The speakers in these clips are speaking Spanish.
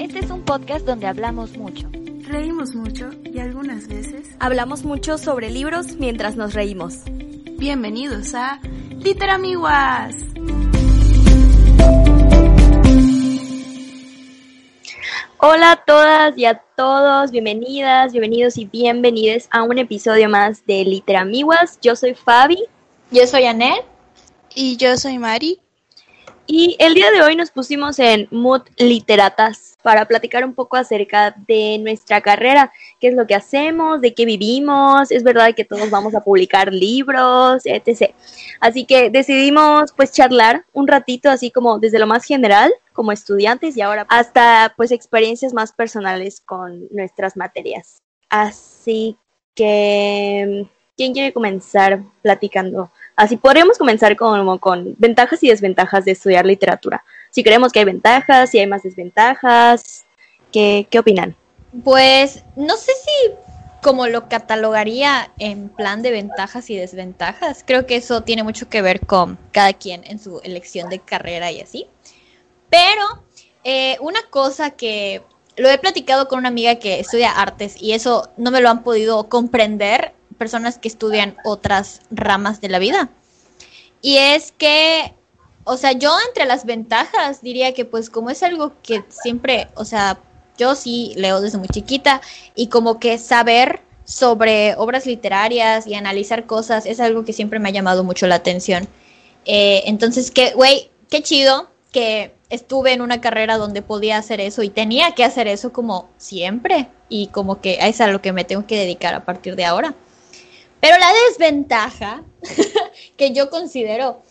Este es un podcast donde hablamos mucho. Reímos mucho y algunas veces hablamos mucho sobre libros mientras nos reímos. Bienvenidos a Literamiguas. Hola a todas y a todos, bienvenidas, bienvenidos y bienvenidas a un episodio más de Literamiguas. Yo soy Fabi. Yo soy Anel. Y yo soy Mari. Y el día de hoy nos pusimos en Mood Literatas para platicar un poco acerca de nuestra carrera, qué es lo que hacemos, de qué vivimos, es verdad que todos vamos a publicar libros, etc. Así que decidimos pues charlar un ratito así como desde lo más general como estudiantes y ahora hasta pues experiencias más personales con nuestras materias. Así que, ¿quién quiere comenzar platicando? Así podríamos comenzar con, con ventajas y desventajas de estudiar literatura. Si creemos que hay ventajas, si hay más desventajas, ¿qué, qué opinan? Pues no sé si como lo catalogaría en plan de ventajas y desventajas. Creo que eso tiene mucho que ver con cada quien en su elección de carrera y así. Pero eh, una cosa que lo he platicado con una amiga que estudia artes y eso no me lo han podido comprender personas que estudian otras ramas de la vida. Y es que, o sea, yo entre las ventajas diría que pues como es algo que siempre, o sea, yo sí leo desde muy chiquita y como que saber sobre obras literarias y analizar cosas es algo que siempre me ha llamado mucho la atención. Eh, entonces, que, güey, qué chido que estuve en una carrera donde podía hacer eso y tenía que hacer eso como siempre y como que es a lo que me tengo que dedicar a partir de ahora. Pero la desventaja que yo considero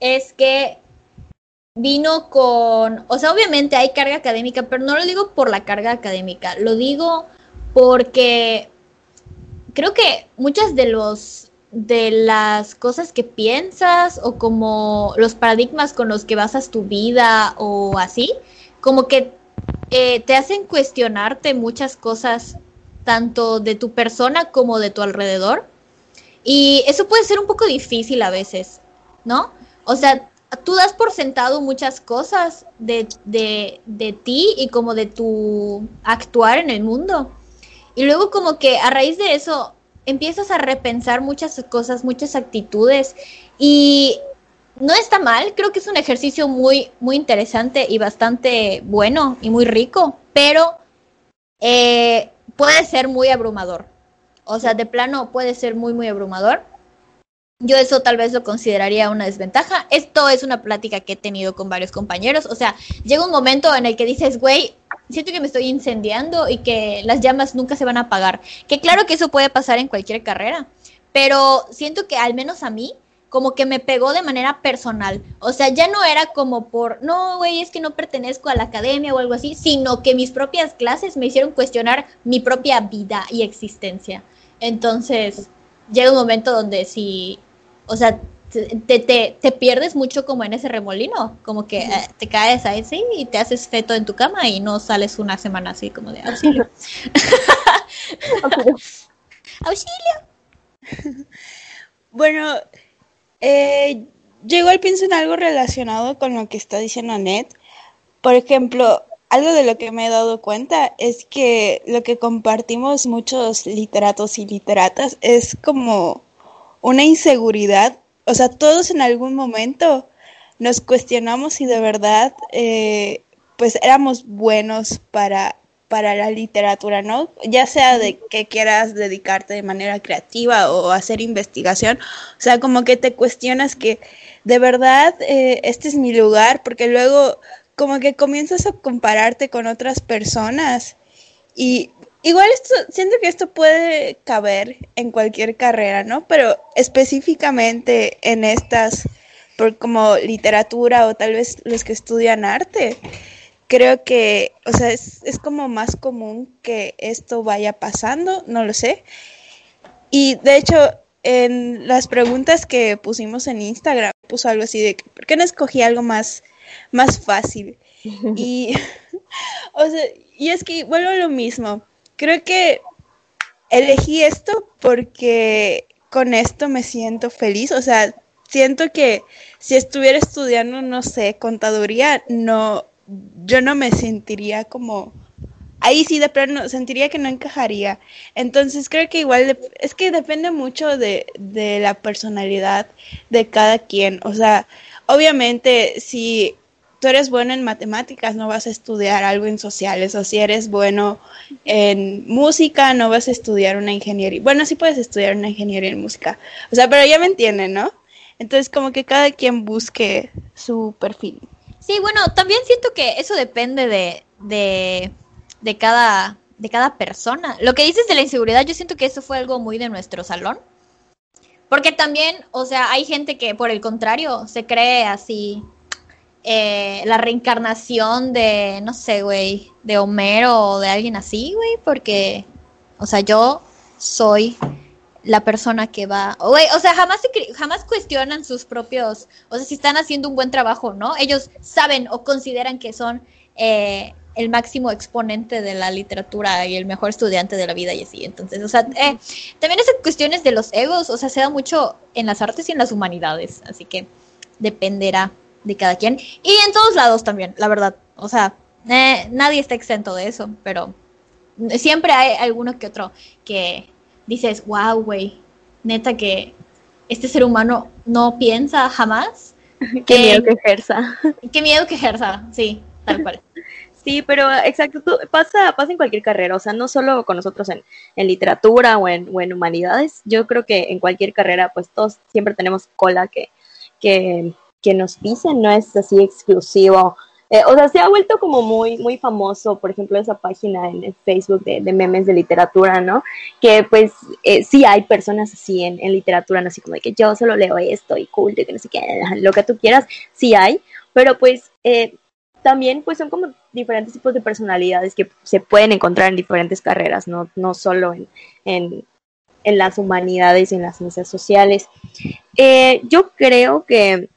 es que vino con, o sea, obviamente hay carga académica, pero no lo digo por la carga académica, lo digo porque creo que muchas de los de las cosas que piensas o como los paradigmas con los que basas tu vida o así, como que eh, te hacen cuestionarte muchas cosas tanto de tu persona como de tu alrededor y eso puede ser un poco difícil a veces, ¿no? O sea, tú das por sentado muchas cosas de, de, de ti y como de tu actuar en el mundo. Y luego como que a raíz de eso empiezas a repensar muchas cosas, muchas actitudes y no está mal, creo que es un ejercicio muy, muy interesante y bastante bueno y muy rico, pero eh, puede ser muy abrumador. O sea, de plano puede ser muy, muy abrumador. Yo eso tal vez lo consideraría una desventaja. Esto es una plática que he tenido con varios compañeros. O sea, llega un momento en el que dices, güey, siento que me estoy incendiando y que las llamas nunca se van a apagar. Que claro que eso puede pasar en cualquier carrera, pero siento que al menos a mí como que me pegó de manera personal. O sea, ya no era como por, no, güey, es que no pertenezco a la academia o algo así, sino que mis propias clases me hicieron cuestionar mi propia vida y existencia. Entonces, llega un momento donde si, o sea, te, te, te pierdes mucho como en ese remolino, como que eh, te caes ahí sí, y te haces feto en tu cama y no sales una semana así como de auxilio. auxilio. bueno, eh, yo igual pienso en algo relacionado con lo que está diciendo Annette. Por ejemplo, algo de lo que me he dado cuenta es que lo que compartimos muchos literatos y literatas es como una inseguridad. O sea, todos en algún momento nos cuestionamos si de verdad eh, pues éramos buenos para, para la literatura, ¿no? Ya sea de que quieras dedicarte de manera creativa o hacer investigación, o sea, como que te cuestionas que de verdad eh, este es mi lugar, porque luego como que comienzas a compararte con otras personas y igual esto siento que esto puede caber en cualquier carrera, ¿no? Pero específicamente en estas por como literatura o tal vez los que estudian arte. Creo que, o sea, es, es como más común que esto vaya pasando, no lo sé. Y de hecho, en las preguntas que pusimos en Instagram, puso algo así de, ¿por qué no escogí algo más más fácil. Y, o sea, y es que vuelvo a lo mismo. Creo que elegí esto porque con esto me siento feliz. O sea, siento que si estuviera estudiando, no sé, contaduría, no, yo no me sentiría como ahí sí de plano sentiría que no encajaría. Entonces creo que igual es que depende mucho de, de, la personalidad de cada quien. O sea, obviamente si tú eres bueno en matemáticas no vas a estudiar algo en sociales o si eres bueno en música no vas a estudiar una ingeniería. Bueno, sí puedes estudiar una ingeniería en música. O sea, pero ya me entienden, ¿no? Entonces como que cada quien busque su perfil. Sí, bueno, también siento que eso depende de, de de cada, de cada persona. Lo que dices de la inseguridad, yo siento que eso fue algo muy de nuestro salón. Porque también, o sea, hay gente que por el contrario se cree así eh, la reencarnación de, no sé, güey, de Homero o de alguien así, güey, porque, o sea, yo soy la persona que va, güey, o sea, jamás, jamás cuestionan sus propios, o sea, si están haciendo un buen trabajo, ¿no? Ellos saben o consideran que son eh, el máximo exponente de la literatura y el mejor estudiante de la vida y así. Entonces, o sea, eh, también esas cuestiones de los egos, o sea, se da mucho en las artes y en las humanidades, así que dependerá de cada quien. Y en todos lados también, la verdad. O sea, eh, nadie está exento de eso, pero siempre hay alguno que otro que dices, wow, güey, neta que este ser humano no piensa jamás. Qué miedo que ejerza. Qué miedo que ejerza, sí, tal cual. Sí, pero exacto, pasa, pasa en cualquier carrera, o sea, no solo con nosotros en, en literatura o en, o en, humanidades, yo creo que en cualquier carrera, pues todos siempre tenemos cola que, que, que nos pisen, no es así exclusivo. Eh, o sea, se ha vuelto como muy, muy famoso, por ejemplo, esa página en, Facebook de, de, memes de literatura, ¿no? Que pues eh, sí hay personas así en, en literatura, ¿no? así como de que yo solo leo esto y cool, de que no sé qué, lo que tú quieras, sí hay, pero pues eh, también pues son como diferentes tipos de personalidades que se pueden encontrar en diferentes carreras, no, no solo en, en, en las humanidades y en las ciencias sociales. Eh, yo creo que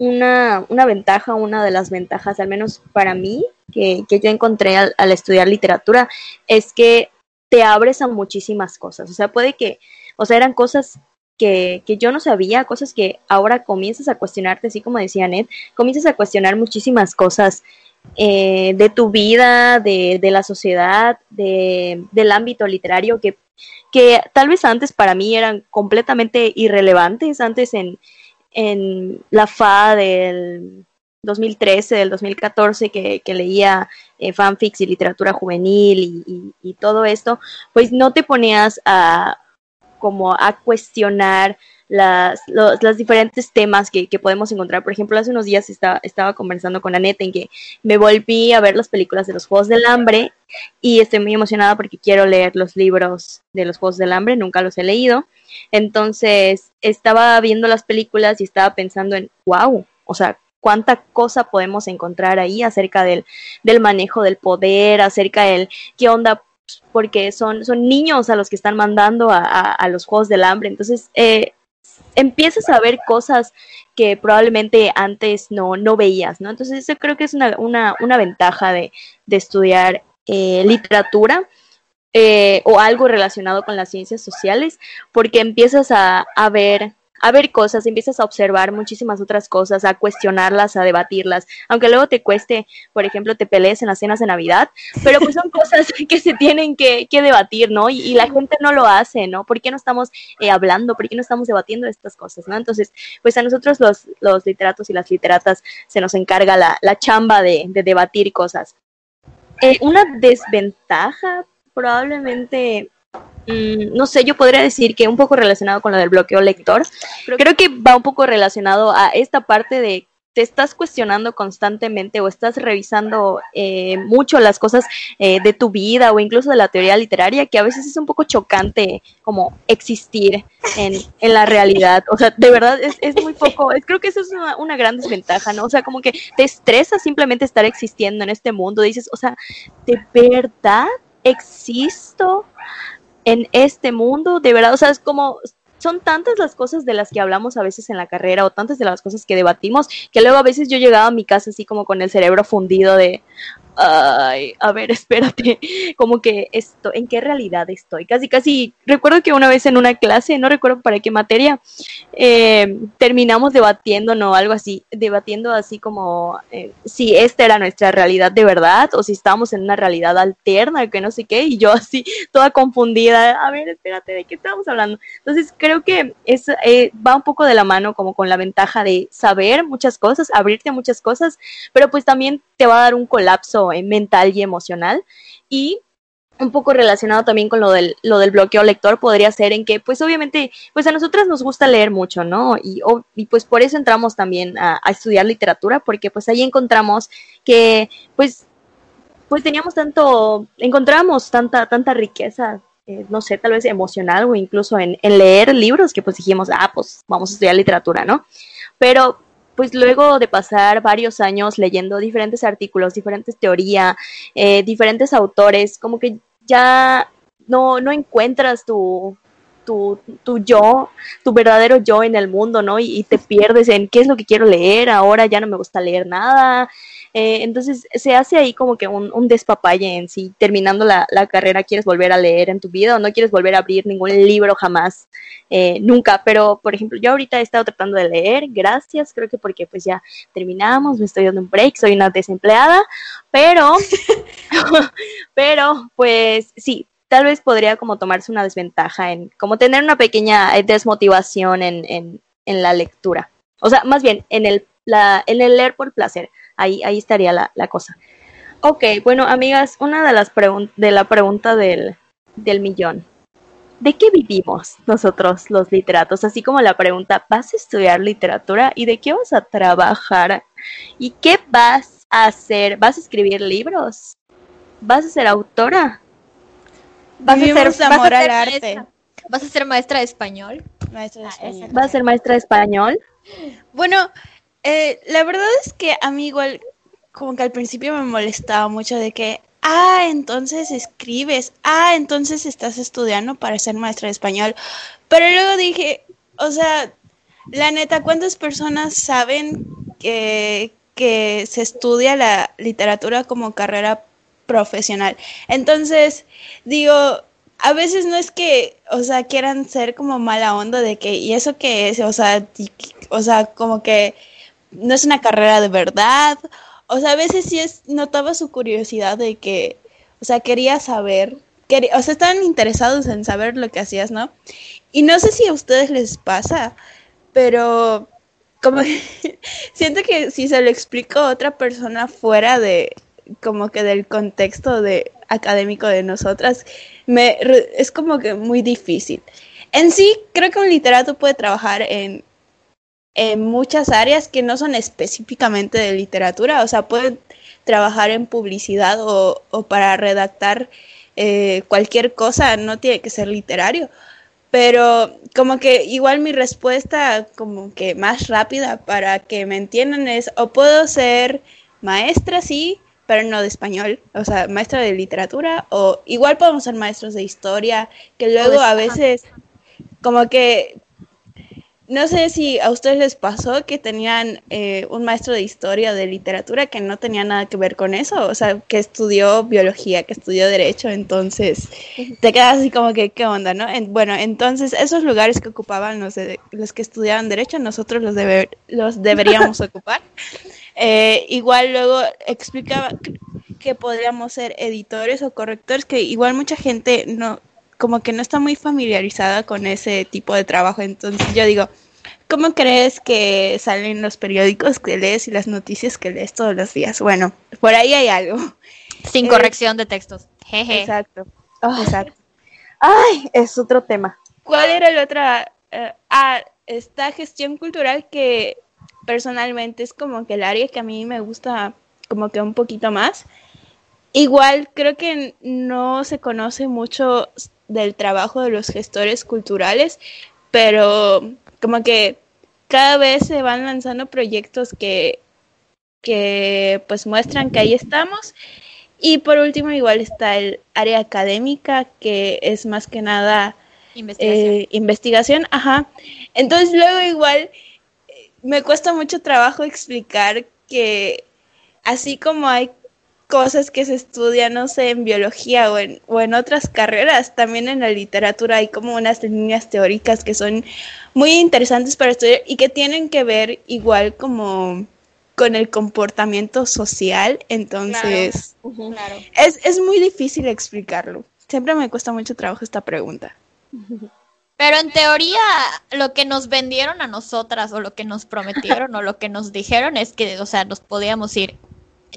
una, una, ventaja, una de las ventajas, al menos para mí, que, que yo encontré al, al, estudiar literatura, es que te abres a muchísimas cosas. O sea, puede que, o sea, eran cosas que, que, yo no sabía, cosas que ahora comienzas a cuestionarte, así como decía Ned, comienzas a cuestionar muchísimas cosas eh, de tu vida, de, de la sociedad, de, del ámbito literario que, que tal vez antes para mí eran completamente irrelevantes, antes en, en la FA del 2013, del 2014, que, leía eh, fanfics y literatura juvenil y, y, y todo esto, pues no te ponías a como a cuestionar las, los, los diferentes temas que, que, podemos encontrar. Por ejemplo, hace unos días estaba, estaba conversando con Aneta en que me volví a ver las películas de los Juegos del Hambre y estoy muy emocionada porque quiero leer los libros de los Juegos del Hambre, nunca los he leído. Entonces, estaba viendo las películas y estaba pensando en, wow, o sea, cuánta cosa podemos encontrar ahí acerca del, del manejo del poder, acerca del qué onda porque son, son niños a los que están mandando a, los Juegos del Hambre. Entonces, eh, empiezas a ver cosas que probablemente antes no, no veías, ¿no? Entonces, eso creo que es una, una, una ventaja de, de estudiar eh, literatura. Eh, o algo relacionado con las ciencias sociales, porque empiezas a, a ver a ver cosas, empiezas a observar muchísimas otras cosas, a cuestionarlas, a debatirlas, aunque luego te cueste, por ejemplo, te pelees en las cenas de Navidad, pero pues son cosas que se tienen que, que debatir, ¿no? Y, y, la gente no lo hace, ¿no? ¿Por qué no estamos eh, hablando? ¿Por qué no estamos debatiendo estas cosas, ¿no? Entonces, pues a nosotros los, los literatos y las literatas se nos encarga la, la chamba de, de debatir cosas. Eh, una desventaja probablemente Mm, no sé, yo podría decir que un poco relacionado con lo del bloqueo lector. Creo que va un poco relacionado a esta parte de te estás cuestionando constantemente o estás revisando eh, mucho las cosas eh, de tu vida o incluso de la teoría literaria, que a veces es un poco chocante como existir en, en la realidad. O sea, de verdad es, es muy poco, es, creo que eso es una, una, gran desventaja, ¿no? O sea, como que te estresa simplemente estar existiendo en este mundo. Dices, o sea, ¿de verdad existo? En este mundo, de verdad, o sea, es como son tantas las cosas de las que hablamos a veces en la carrera o tantas de las cosas que debatimos que luego a veces yo llegaba a mi casa así como con el cerebro fundido de, ay, a ver, espérate, como que esto, ¿en qué realidad estoy? Casi, casi, recuerdo que una vez en una clase, no recuerdo para qué materia, eh, terminamos debatiendo, no, algo así, debatiendo así como eh, si esta era nuestra realidad de verdad o si estábamos en una realidad alterna, que no sé qué, y yo así, toda confundida, a ver, espérate, ¿de qué estamos hablando? Entonces, creo que es, eh, va un poco de la mano como con la ventaja de saber muchas cosas, abrirte a muchas cosas, pero pues también te va a dar un colapso mental y emocional. Y un poco relacionado también con lo del, lo del bloqueo lector podría ser en que, pues obviamente, pues a nosotras nos gusta leer mucho, ¿no? Y, y pues por eso entramos también a, estudiar literatura, porque pues ahí encontramos que, pues, pues teníamos tanto, encontramos tanta, tanta riqueza, eh, no sé, tal vez emocional o incluso en, en leer libros que pues dijimos, ah, pues vamos a estudiar literatura, ¿no? Pero pues luego de pasar varios años leyendo diferentes artículos, diferentes teorías, eh, diferentes autores, como que ya no, no encuentras tu, tu, tu, yo, tu verdadero yo en el mundo, ¿no? Y, y, te pierdes en qué es lo que quiero leer, ahora ya no me gusta leer nada, eh, entonces se hace ahí como que un, un despapalle en sí. Terminando la, la, carrera, quieres volver a leer en tu vida o no quieres volver a abrir ningún libro jamás, eh, nunca. Pero, por ejemplo, yo ahorita he estado tratando de leer, gracias, creo que porque pues ya terminamos, me estoy dando un break, soy una desempleada, pero, pero pues sí, tal vez podría como tomarse una desventaja en como tener una pequeña eh, desmotivación en, en, en la lectura. O sea, más bien en el, la, en el leer por placer. Ahí, ahí estaría la, la cosa. Ok, bueno, amigas, una de las preguntas de la pregunta del, del millón. ¿De qué vivimos nosotros los literatos? Así como la pregunta, ¿vas a estudiar literatura y de qué vas a trabajar? ¿Y qué vas a hacer? ¿Vas a escribir libros? ¿Vas a ser autora? ¿Vas a ser, vas a ser arte? ¿Vas a ser maestra de español? Maestra de Ah, español. ¿Vas a ser maestra de español? Bueno, eh, la verdad es que a mí igual, como que al principio me molestaba mucho de que, ah, entonces escribes, ah, entonces estás estudiando para ser maestra de español. Pero luego dije, o sea, la neta, ¿cuántas personas saben que, que se estudia la literatura como carrera profesional? Entonces, digo, a veces no es que, o sea, quieran ser como mala onda de que, ¿y eso qué es? O sea, o sea, como que no es una carrera de verdad. O sea, a veces sí es, notaba su curiosidad de que, o sea, quería saber, quería, o sea, estaban interesados en saber lo que hacías, ¿no? Y no sé si a ustedes les pasa, pero como que siento que si se lo explico a otra persona fuera de, como que del contexto de académico de nosotras, me, es como que muy difícil. En sí, creo que un literato puede trabajar en, en muchas áreas que no son específicamente de literatura, o sea, puede trabajar en publicidad o, o para redactar eh, cualquier cosa, no tiene que ser literario. Pero como que igual mi respuesta como que más rápida para que me entiendan es o puedo ser maestra, sí, pero no de español, o sea, maestra de literatura o igual podemos ser maestros de historia, que luego a veces como que no sé si a ustedes les pasó que tenían eh, un maestro de historia de literatura que no tenía nada que ver con eso, o sea, que estudió biología, que estudió derecho, entonces te quedas así como que, ¿qué onda, no? En- bueno, entonces esos lugares que ocupaban los, de- los que estudiaban derecho, nosotros los, debe- los deberíamos ocupar. Eh, igual luego explicaba que- que podríamos ser editores o correctores, que igual mucha gente no, como que no está muy familiarizada con ese tipo de trabajo. Entonces yo digo, ¿cómo crees que salen los periódicos que lees y las noticias que lees todos los días? Bueno, por ahí hay algo. Sin Eh, corrección de textos. Jeje. Exacto. Exacto. ay, es otro tema. ¿Cuál era el otra? eh, ah, esta gestión cultural que personalmente es como que el área que a mí me gusta como que un poquito más. Igual creo que no se conoce mucho del trabajo de los gestores culturales, pero como que cada vez se van lanzando proyectos que, que pues muestran que ahí estamos. Y por último igual está el área académica, que es más que nada Investigación. eh, investigación, ajá. Entonces luego igual eh, me cuesta mucho trabajo explicar que así como hay cosas que se estudian, no sé, en biología o en, o en otras carreras. También en la literatura hay como unas líneas teóricas que son muy interesantes para estudiar y que tienen que ver igual como con el comportamiento social. Entonces, Claro. es, es muy difícil explicarlo. Siempre me cuesta mucho trabajo esta pregunta. Pero en teoría, lo que nos vendieron a nosotras, o lo que nos prometieron, o lo que nos dijeron es que, o sea, nos podíamos ir.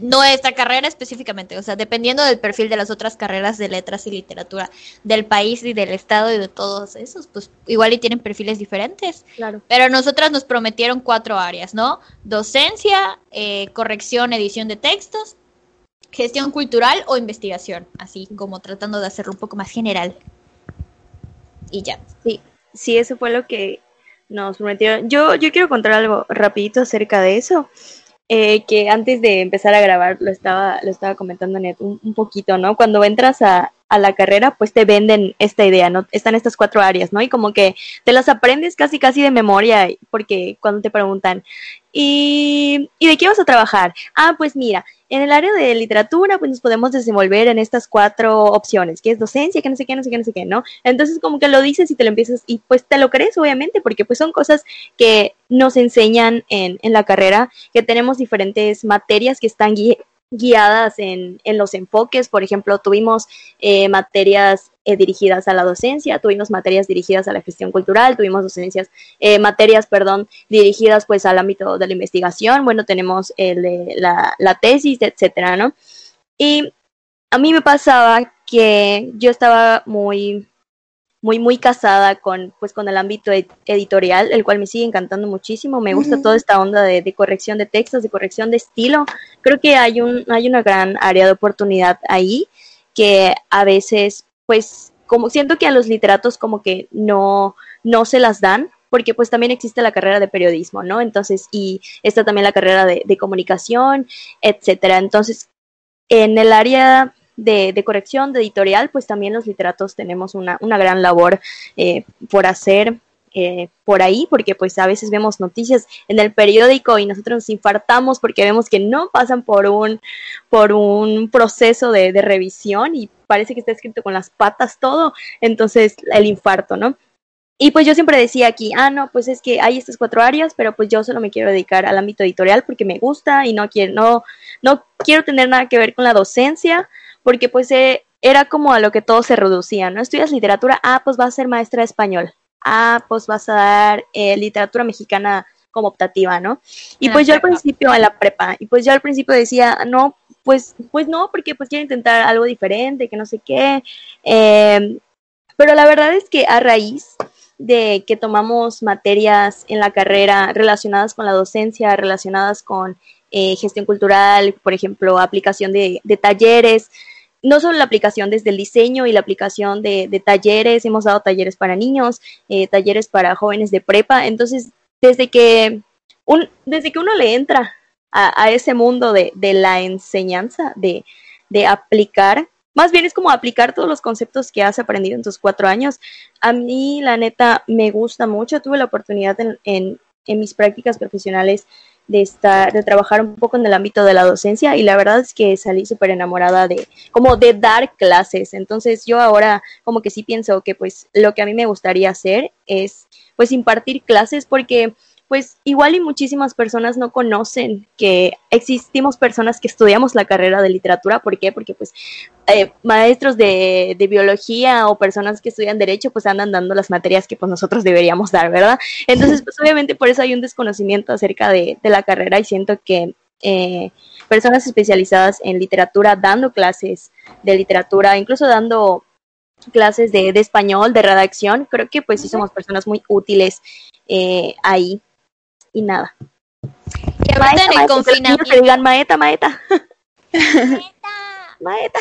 Nuestra carrera específicamente, o sea, dependiendo del perfil de las otras carreras de letras y literatura del país y del estado y de todos esos, pues igual y tienen perfiles diferentes. Claro. Pero nosotras nos prometieron cuatro áreas, ¿no? Docencia, eh, corrección, edición de textos, gestión cultural o investigación, así como tratando de hacerlo un poco más general. Y ya. Sí, sí, eso fue lo que nos prometieron. Yo, yo quiero contar algo rapidito acerca de eso. Eh, que antes de empezar a grabar lo estaba, lo estaba comentando Net un, un poquito, ¿no? Cuando entras a, a la carrera, pues te venden esta idea, ¿no? Están estas cuatro áreas, ¿no? Y como que te las aprendes casi, casi de memoria, porque cuando te preguntan, ¿y, ¿y de qué vas a trabajar? Ah, pues mira, en el área de literatura, pues nos podemos desenvolver en estas cuatro opciones, que es docencia, que no sé qué, no sé qué, no sé qué, ¿no? Entonces como que lo dices y te lo empiezas, y pues te lo crees, obviamente, porque pues son cosas que nos enseñan en, en la carrera, que tenemos diferentes materias que están gui- guiadas en, en los enfoques. Por ejemplo, tuvimos eh, materias eh, dirigidas a la docencia, tuvimos materias dirigidas a la gestión cultural, tuvimos docencias, eh, materias, perdón, dirigidas pues al ámbito de la investigación. Bueno, tenemos el la, la tesis, etcétera, ¿no? Y a mí me pasaba que yo estaba muy muy muy casada con pues con el ámbito ed- editorial el cual me sigue encantando muchísimo me gusta toda esta onda de, de corrección de textos de corrección de estilo creo que hay un hay una gran área de oportunidad ahí que a veces pues como siento que a los literatos como que no no se las dan porque pues también existe la carrera de periodismo, ¿no? Entonces, y está también la carrera de, de comunicación, etcétera. Entonces, en el área de, de corrección, de editorial, pues también los literatos tenemos una, una gran labor eh, por hacer eh, por ahí, porque pues a veces vemos noticias en el periódico y nosotros nos infartamos porque vemos que no pasan por un, por un proceso de, de revisión y parece que está escrito con las patas todo, entonces el infarto, ¿no? Y pues yo siempre decía aquí, ah, no, pues es que hay estas cuatro áreas, pero pues yo solo me quiero dedicar al ámbito editorial porque me gusta y no quiero, no, no quiero tener nada que ver con la docencia, porque pues eh, era como a lo que todo se reducía, ¿no? Estudias literatura, ah, pues vas a ser maestra de español, ah, pues vas a dar eh, literatura mexicana como optativa, ¿no? Y En pues yo al principio, en la prepa, y pues yo al principio decía, no, pues, pues no, porque pues quiero intentar algo diferente, que no sé qué, eh, pero la verdad es que a raíz de que tomamos materias en la carrera relacionadas con la docencia, relacionadas con eh, gestión cultural, por ejemplo, aplicación de, de talleres, no solo la aplicación desde el diseño y la aplicación de, talleres, hemos dado talleres para niños, eh, talleres para jóvenes de prepa, entonces desde que, un, desde que uno le entra a, a ese mundo de, de la enseñanza, de, de aplicar, más bien es como aplicar todos los conceptos que has aprendido en tus cuatro años. A mí, la neta, me gusta mucho. Tuve la oportunidad en, en mis prácticas profesionales de estar, de trabajar un poco en el ámbito de la docencia y la verdad es que salí súper enamorada de, como de dar clases. Entonces yo ahora como que sí pienso que pues lo que a mí me gustaría hacer es pues impartir clases porque pues igual y muchísimas personas no conocen que existimos personas que estudiamos la carrera de literatura. ¿Por qué? Porque pues eh, maestros de, de, biología o personas que estudian derecho pues andan dando las materias que pues nosotros deberíamos dar, ¿verdad? Entonces pues obviamente por eso hay un desconocimiento acerca de, de la carrera y siento que eh, personas especializadas en literatura dando clases de literatura, incluso dando clases de, de español, de redacción, creo que pues sí somos personas muy útiles eh, ahí y nada. Y ahorita maeta, en el confinamiento. Que digan maeta, maeta. Maeta. Maeta.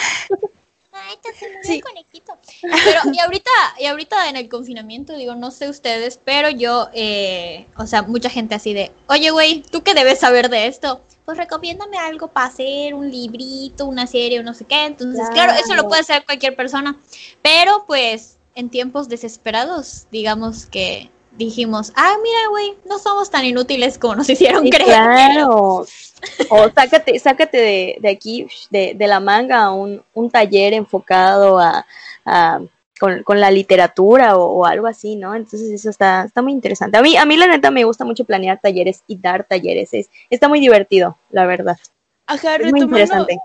Maeta, se sí. conejito. Pero, y ahorita, y ahorita en el confinamiento, digo, no sé ustedes, pero yo, eh, o sea, mucha gente así de, oye, güey, ¿tú qué debes saber de esto? Pues recomiéndame algo para hacer, un librito, una serie no sé qué. Entonces, claro. claro, eso lo puede hacer cualquier persona. Pero, pues, en tiempos desesperados, digamos que dijimos, ah, mira, güey, no somos tan inútiles como nos hicieron Sí, creer. claro. O sácate, sácate de, de aquí, de, de la manga, un, un taller enfocado a, a- con, con la literatura o, o algo así, ¿no? Entonces eso está, está muy interesante. A mí, a mí la neta me gusta mucho planear talleres y dar talleres. Es, está muy divertido, la verdad. Ajá, Es muy retomando, interesante.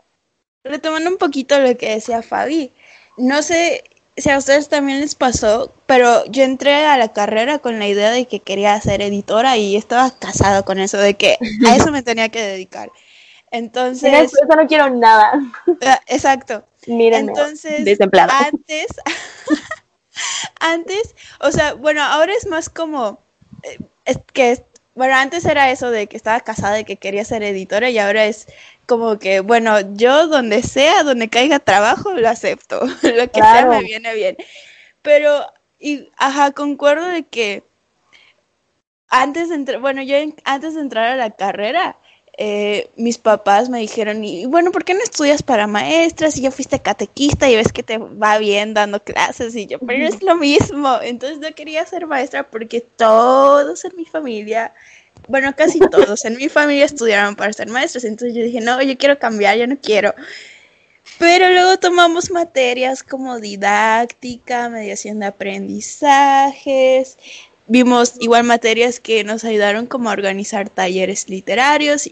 retomando un poquito lo que decía Fabi, no sé si a ustedes también les pasó, pero yo entré a la carrera con la idea de que quería ser editora y estaba casado con eso, de que a eso me tenía que dedicar. Entonces, eso, eso no quiero nada. ah, exacto. Mírenme, Entonces, desempleada. antes, antes, o sea, bueno, ahora es más como, eh, es que, bueno, antes era eso de que estaba casada y que quería ser editora y ahora es como que, bueno, yo donde sea, donde caiga trabajo, lo acepto, lo que sea me viene bien. Pero, y, ajá, concuerdo de que antes de entrar, bueno, yo en- antes de entrar a la carrera, eh, mis papás me dijeron, y bueno, ¿por qué no estudias para maestra si ya fuiste catequista y ves que te va bien dando clases? Y yo, pero es lo mismo. Entonces no quería ser maestra porque todos en mi familia, bueno, casi todos en mi familia estudiaron para ser maestros. Entonces yo dije, no, yo quiero cambiar, yo no quiero. Pero luego tomamos materias como didáctica, mediación de aprendizajes, vimos igual materias que nos ayudaron como a organizar talleres literarios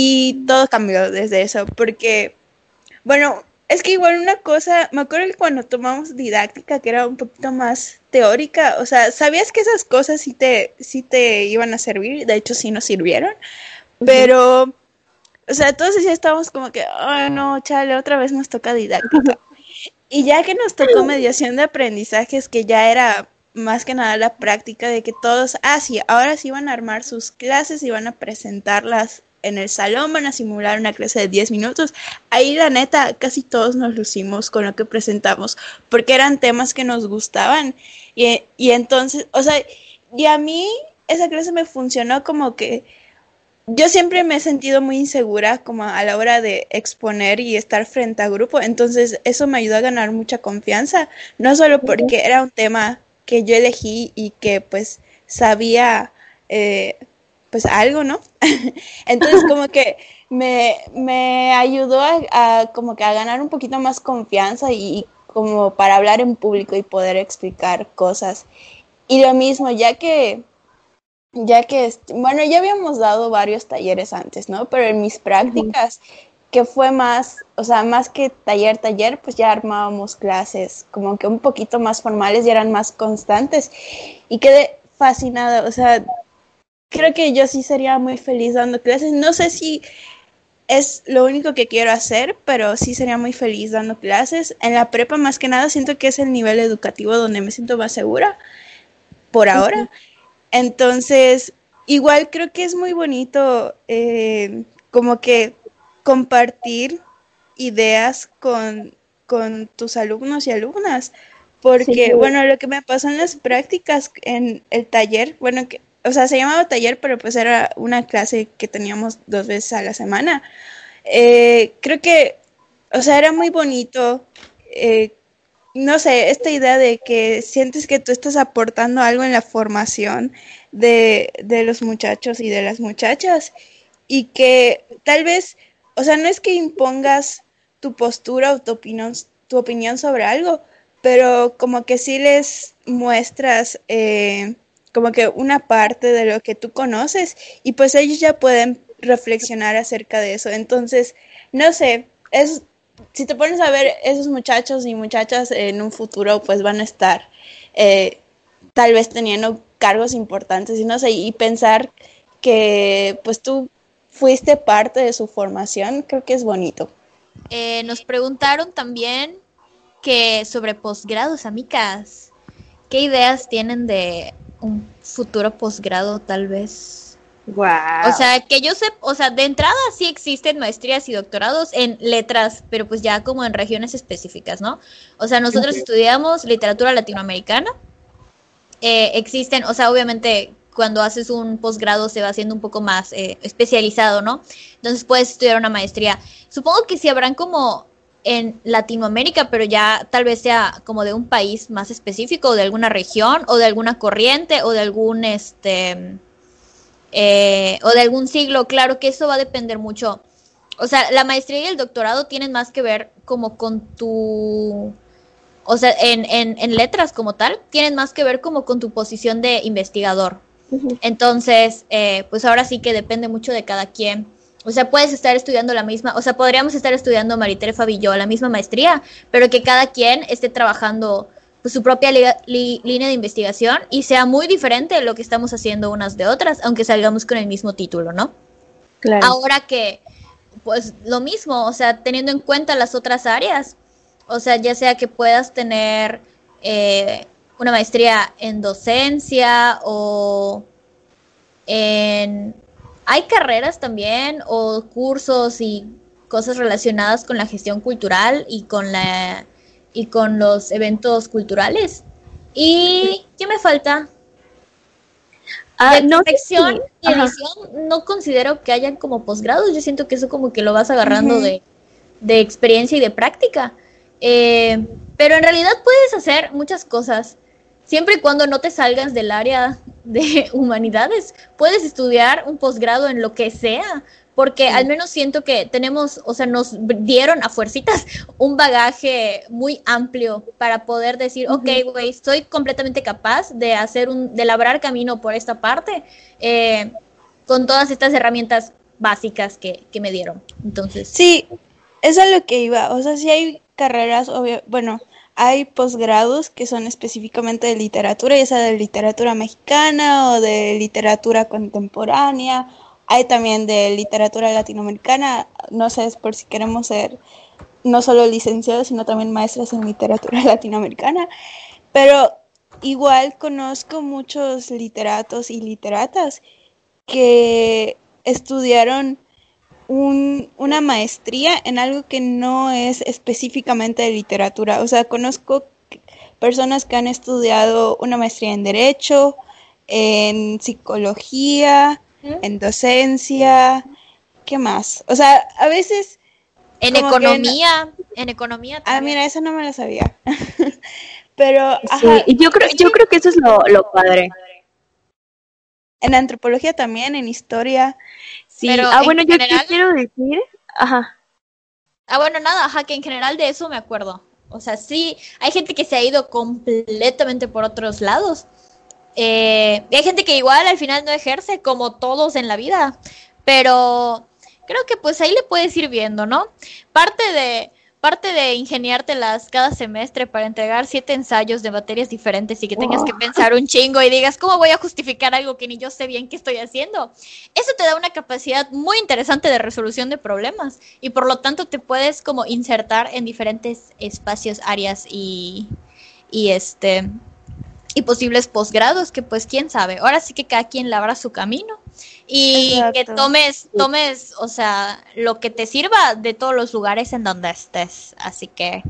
y, todo cambió desde eso, porque, bueno, es que igual una cosa, me acuerdo que cuando tomamos didáctica, que era un poquito más teórica, o sea, sabías que esas cosas sí te, sí te iban a servir, de hecho sí nos sirvieron, pero, o sea, todos ya estábamos como que, ay no, chale, otra vez nos toca didáctica. Y ya que nos tocó mediación de aprendizajes, que ya era más que nada la práctica de que todos, ah, sí, ahora sí van a armar sus clases y van a presentarlas en el salón, van a simular una clase de 10 minutos. Ahí la neta, casi todos nos lucimos con lo que presentamos, porque eran temas que nos gustaban. Y, y entonces, o sea, y a mí esa clase me funcionó como que yo siempre me he sentido muy insegura como a la hora de exponer y estar frente a grupo, entonces eso me ayudó a ganar mucha confianza, no solo porque era un tema que yo elegí y que pues sabía eh, pues algo, ¿no? entonces como que me, me ayudó a, a como que a ganar un poquito más confianza y, y como para hablar en público y poder explicar cosas. Y lo mismo, ya que ya que, bueno, ya habíamos dado varios talleres antes, ¿no? Pero en mis prácticas, que fue más, o sea, más que taller, taller, pues ya armábamos clases como que un poquito más formales y eran más constantes. Y quedé fascinada, o sea, creo que yo sí sería muy feliz dando clases. No sé si es lo único que quiero hacer, pero sí sería muy feliz dando clases. En la prepa, más que nada, siento que es el nivel educativo donde me siento más segura, por ahora. Entonces, igual creo que es muy bonito eh, como que compartir ideas con, con tus alumnos y alumnas. Porque, Sí. bueno, lo que me pasó en las prácticas en el taller, bueno, que, o sea, se llamaba taller, pero pues era una clase que teníamos dos veces a la semana. Eh, creo que, o sea, era muy bonito eh, no sé, esta idea de que sientes que tú estás aportando algo en la formación de, de los muchachos y de las muchachas y que tal vez, o sea, no es que impongas tu postura o tu opinión, tu opinión sobre algo, pero como que sí les muestras eh, como que una parte de lo que tú conoces y pues ellos ya pueden reflexionar acerca de eso. Entonces, no sé, es si te pones a ver esos muchachos y muchachas en un futuro, pues van a estar eh, tal vez teniendo cargos importantes y no sé, y pensar que pues tú fuiste parte de su formación, creo que es bonito. Eh, nos preguntaron también que sobre posgrados, amigas, ¿qué ideas tienen de un futuro posgrado tal vez? Wow. O sea, que yo sé, o sea, de entrada sí existen maestrías y doctorados en letras, pero pues ya como en regiones específicas, ¿no? O sea, nosotros estudiamos literatura latinoamericana. Eh, existen, o sea, obviamente cuando haces un posgrado se va haciendo un poco más eh, especializado, ¿no? Entonces puedes estudiar una maestría. Supongo que sí habrán como en Latinoamérica, pero ya tal vez sea como de un país más específico, o de alguna región, o de alguna corriente, o de algún este eh, o de algún siglo, claro que eso va a depender mucho. O sea, la maestría y el doctorado tienen más que ver como con tu, o sea, en, en, letras como tal, tienen más que ver como con tu posición de investigador. Entonces, eh, pues ahora sí que depende mucho de cada quien. O sea, puedes estar estudiando la misma, o sea, podríamos estar estudiando Maritere Fabillo la misma maestría, pero que cada quien esté trabajando pues, su propia línea de investigación y sea muy diferente lo que estamos haciendo unas de otras, aunque salgamos con el mismo título, ¿no? Claro. Ahora que, pues lo mismo, o sea, teniendo en cuenta las otras áreas, o sea, ya sea que puedas tener eh, una maestría en docencia o en hay carreras también o cursos y cosas relacionadas con la gestión cultural y con la y con los eventos culturales. ¿Y qué me falta? Ah, no, y edición no considero que hayan como posgrados, yo siento que eso como que lo vas agarrando de, de, experiencia y de práctica. Eh, pero en realidad puedes hacer muchas cosas siempre y cuando no te salgas del área de humanidades, puedes estudiar un posgrado en lo que sea, porque al menos siento que tenemos, o sea, nos dieron a fuercitas un bagaje muy amplio para poder decir, ok, güey, estoy completamente capaz de hacer un, de labrar camino por esta parte, eh, con todas estas herramientas básicas que, que me dieron. Entonces. Sí, eso es lo que iba. O sea, si hay carreras, obvio, bueno, hay posgrados que son específicamente de literatura, ya sea de literatura mexicana o de literatura contemporánea. Hay también de literatura latinoamericana, no sé, es por si queremos ser no solo licenciados, sino también maestras en literatura latinoamericana. Pero igual conozco muchos literatos y literatas que estudiaron una maestría en algo que no es específicamente de literatura. O sea, conozco personas que han estudiado una maestría en derecho, en psicología, en docencia, ¿qué más? O sea, a veces... En economía, en economía. Ah, mira, eso no me lo sabía. Pero, sí, yo creo, yo creo que eso es lo, lo padre. En antropología también, en historia. Sí, ah, bueno, yo quiero decir, ajá. Ah, bueno, nada, ajá, que en general de eso me acuerdo. O sea, sí, hay gente que se ha ido completamente por otros lados. Eh, y hay gente que igual al final no ejerce como todos en la vida. Pero creo que pues ahí le puedes ir viendo, ¿no? Parte de, parte de ingeniártelas cada semestre para entregar siete ensayos de materias diferentes y que tengas que pensar un chingo y digas, ¿cómo voy a justificar algo que ni yo sé bien qué estoy haciendo? Eso te da una capacidad muy interesante de resolución de problemas y por lo tanto te puedes como insertar en diferentes espacios, áreas y, y este y posibles posgrados que pues quién sabe. Ahora sí que cada quien labra su camino y que tomes, tomes, o sea, lo que te sirva de todos los lugares en donde estés. Así que.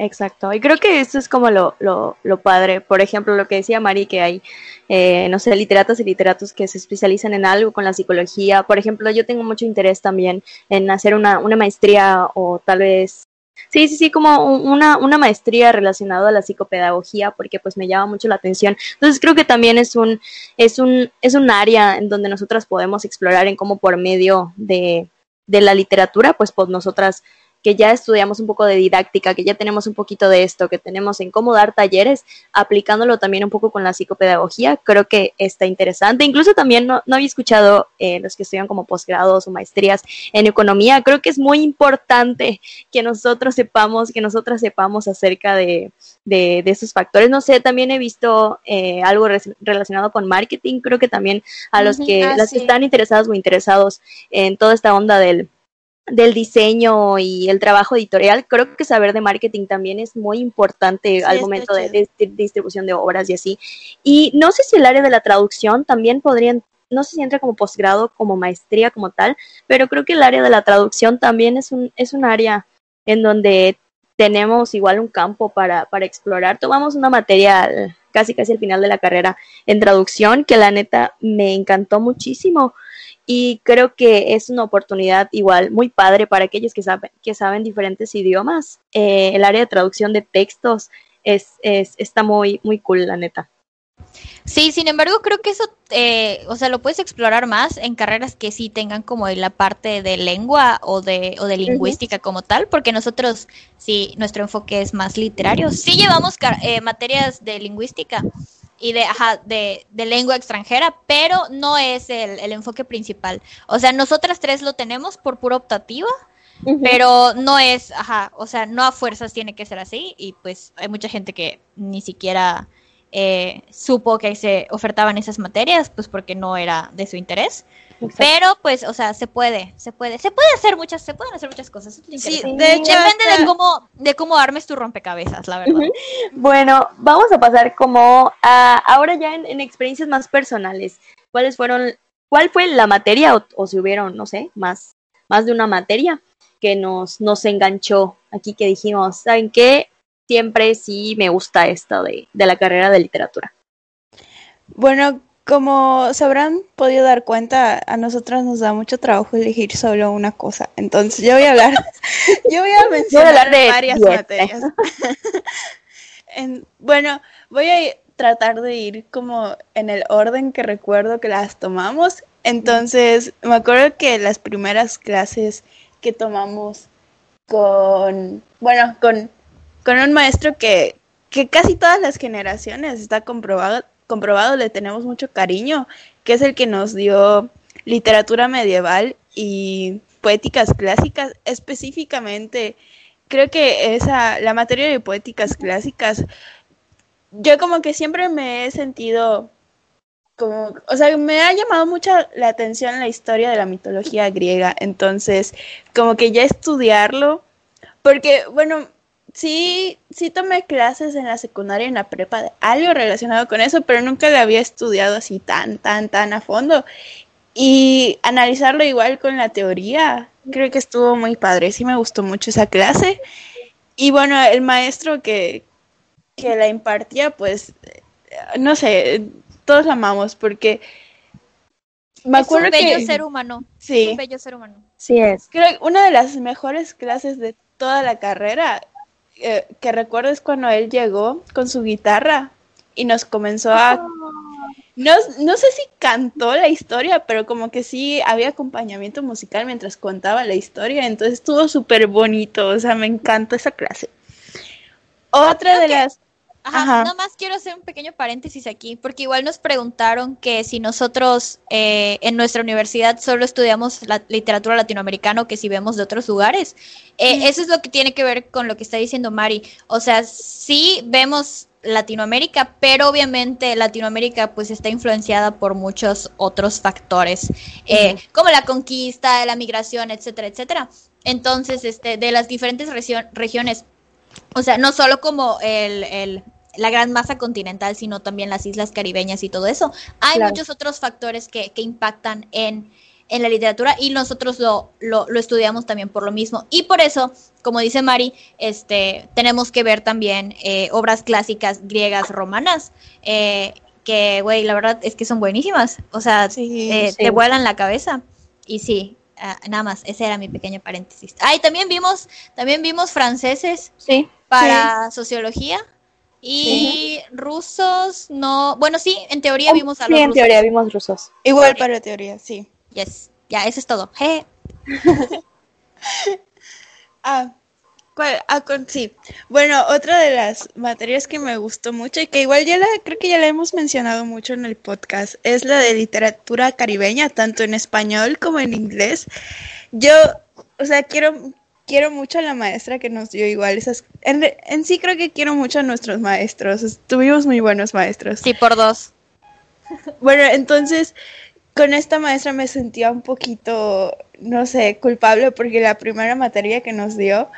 Exacto, y creo que eso es como lo, lo, lo padre. Por ejemplo, lo que decía Mari, que hay, eh, no sé, literatos y literatos que se especializan en algo con la psicología. Por ejemplo, yo tengo mucho interés también en hacer una, una maestría o tal vez Sí, sí, sí, como una, una maestría relacionada a la psicopedagogía, porque pues me llama mucho la atención. Entonces creo que también es un, es un, es un área en donde nosotras podemos explorar en cómo por medio de, de la literatura, pues, pues nosotras que ya estudiamos un poco de didáctica, que ya tenemos un poquito de esto, que tenemos en cómo dar talleres, aplicándolo también un poco con la psicopedagogía, creo que está interesante. Incluso también no, no había escuchado eh, los que estudian como posgrados o maestrías en economía, creo que es muy importante que nosotros sepamos, que nosotras sepamos acerca de, de, esos factores. No sé, también he visto eh, algo relacionado con marketing, creo que también a los que, ah, las que están interesadas o interesados en toda esta onda del del diseño y el trabajo editorial, creo que saber de marketing también es muy importante al momento de, distribución de obras y así. Y no sé si el área de la traducción también podrían, no sé si entra como posgrado, como maestría, como tal, pero creo que el área de la traducción también es un, es un área en donde tenemos igual un campo para, para explorar. Tomamos una materia casi casi al final de la carrera en traducción que la neta me encantó muchísimo y creo que es una oportunidad igual muy padre para aquellos que saben, que saben diferentes idiomas. Eh, el área de traducción de textos es, es, está muy, muy cool, la neta. Sí, sin embargo, creo que eso, eh, o sea, lo puedes explorar más en carreras que sí tengan como la parte de lengua o de, o de lingüística como tal, porque nosotros, sí, nuestro enfoque es más literario. Sí llevamos eh, materias de lingüística y de, ajá, de, de, lengua extranjera, pero no es el, el, enfoque principal. O sea, nosotras tres lo tenemos por pura optativa, pero no es, ajá, o sea, no a fuerzas tiene que ser así y pues hay mucha gente que ni siquiera eh, supo que se ofertaban esas materias, pues porque no era de su interés. Pero pues, o sea, se puede, se puede, se puede hacer muchas, se pueden hacer muchas cosas. Sí, de hecho, depende de cómo, de cómo armes tu rompecabezas, la verdad. Bueno, vamos a pasar como a ahora ya en, experiencias más personales. ¿Cuáles fueron, cuál fue la materia o, o, si hubieron, no sé, más, más de una materia que nos, nos enganchó aquí que dijimos, ¿saben qué? siempre sí me gusta esto de, de la carrera de literatura. Bueno, como se habrán podido dar cuenta, a nosotros nos da mucho trabajo elegir solo una cosa. Entonces, yo voy a hablar, yo voy a mencionar de varias materias. en, bueno, voy a tratar de ir como en el orden que recuerdo que las tomamos. Entonces, me acuerdo que las primeras clases que tomamos con, bueno, con con un maestro que, que casi todas las generaciones está comprobado, comprobado, le tenemos mucho cariño, que es el que nos dio literatura medieval y poéticas clásicas, específicamente creo que esa la materia de poéticas clásicas yo como que siempre me he sentido como, o sea, me ha llamado mucho la atención la historia de la mitología griega, entonces como que ya estudiarlo porque bueno, sí, sí tomé clases en la secundaria y en la prepa de algo relacionado con eso, pero nunca lo había estudiado así tan, tan, tan a fondo. Y analizarlo igual con la teoría, creo que estuvo muy padre, sí me gustó mucho esa clase. Y bueno, el maestro que, que la impartía, pues, no sé, todos la amamos porque... Me acuerdo es un bello ser humano. Sí. Es un bello ser humano. Sí es. Creo que una de las mejores clases de toda la carrera eh, que recuerdo es cuando él llegó con su guitarra y nos comenzó a... No, no sé si cantó la historia, pero como que sí había acompañamiento musical mientras contaba la historia, entonces estuvo súper bonito, o sea, me encantó esa clase. Otra de las... Ajá, nada más quiero hacer un pequeño paréntesis aquí, porque igual nos preguntaron que si nosotros eh, en nuestra universidad solo estudiamos la literatura latinoamericana o que si vemos de otros lugares. Eh, eso es lo que tiene que ver con lo que está diciendo Mari. O sea, sí vemos Latinoamérica, pero obviamente Latinoamérica pues está influenciada por muchos otros factores, eh, como la conquista, la migración, etcétera, etcétera. Entonces, este, de las diferentes regiones o sea, no solo como el, el, la gran masa continental, sino también las islas caribeñas y todo eso. Hay muchos otros factores que, que impactan en, en, la literatura y nosotros lo, lo, lo, estudiamos también por lo mismo. Y por eso, como dice Mari, este, tenemos que ver también eh, obras clásicas griegas, romanas. Eh, que, güey, la verdad es que son buenísimas. O sea, eh, te vuelan la cabeza. Y sí, Ah, nada más, ese era mi pequeño paréntesis. Ah, y también vimos, también vimos franceses sí, para sociología. Y rusos, no. Bueno, sí, en teoría vimos a los sí, en teoría vimos rusos. Igual para teoría, sí. Yes, ya, eso es todo. Hey. ah, Ah, sí. Bueno, otra de las materias que me gustó mucho y que igual ya la, creo que ya la hemos mencionado mucho en el podcast, es la de literatura caribeña, tanto en español como en inglés. Yo, o sea, quiero, quiero mucho a la maestra que nos dio igual esas... En, en sí creo que quiero mucho a nuestros maestros, tuvimos muy buenos maestros. Sí, por dos. Bueno, entonces con esta maestra me sentía un poquito, no sé, culpable porque la primera materia que nos dio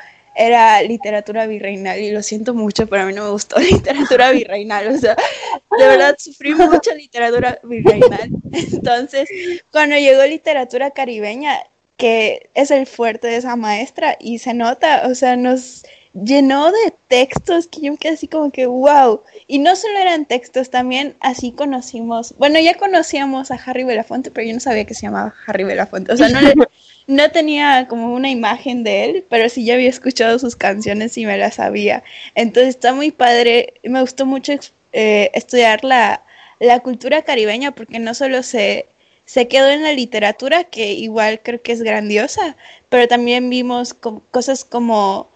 era literatura virreinal y lo siento mucho, pero a mí no me gustó literatura virreinal, o sea, de verdad sufrí mucha literatura virreinal. Entonces, cuando llegó literatura caribeña, que es el fuerte de esa maestra y se nota, o sea, nos llenó de textos que yo me quedé así como que wow. Y no solo eran textos, también así conocimos, bueno, ya conocíamos a Harry Belafonte, pero yo no sabía que se llamaba Harry Belafonte. O sea, no, no tenía como una imagen de él, pero sí ya había escuchado sus canciones y me las sabía. Entonces está muy padre, me gustó mucho eh, estudiar la, la cultura caribeña porque no solo se se quedó en la literatura, que igual creo que es grandiosa, pero también vimos cosas como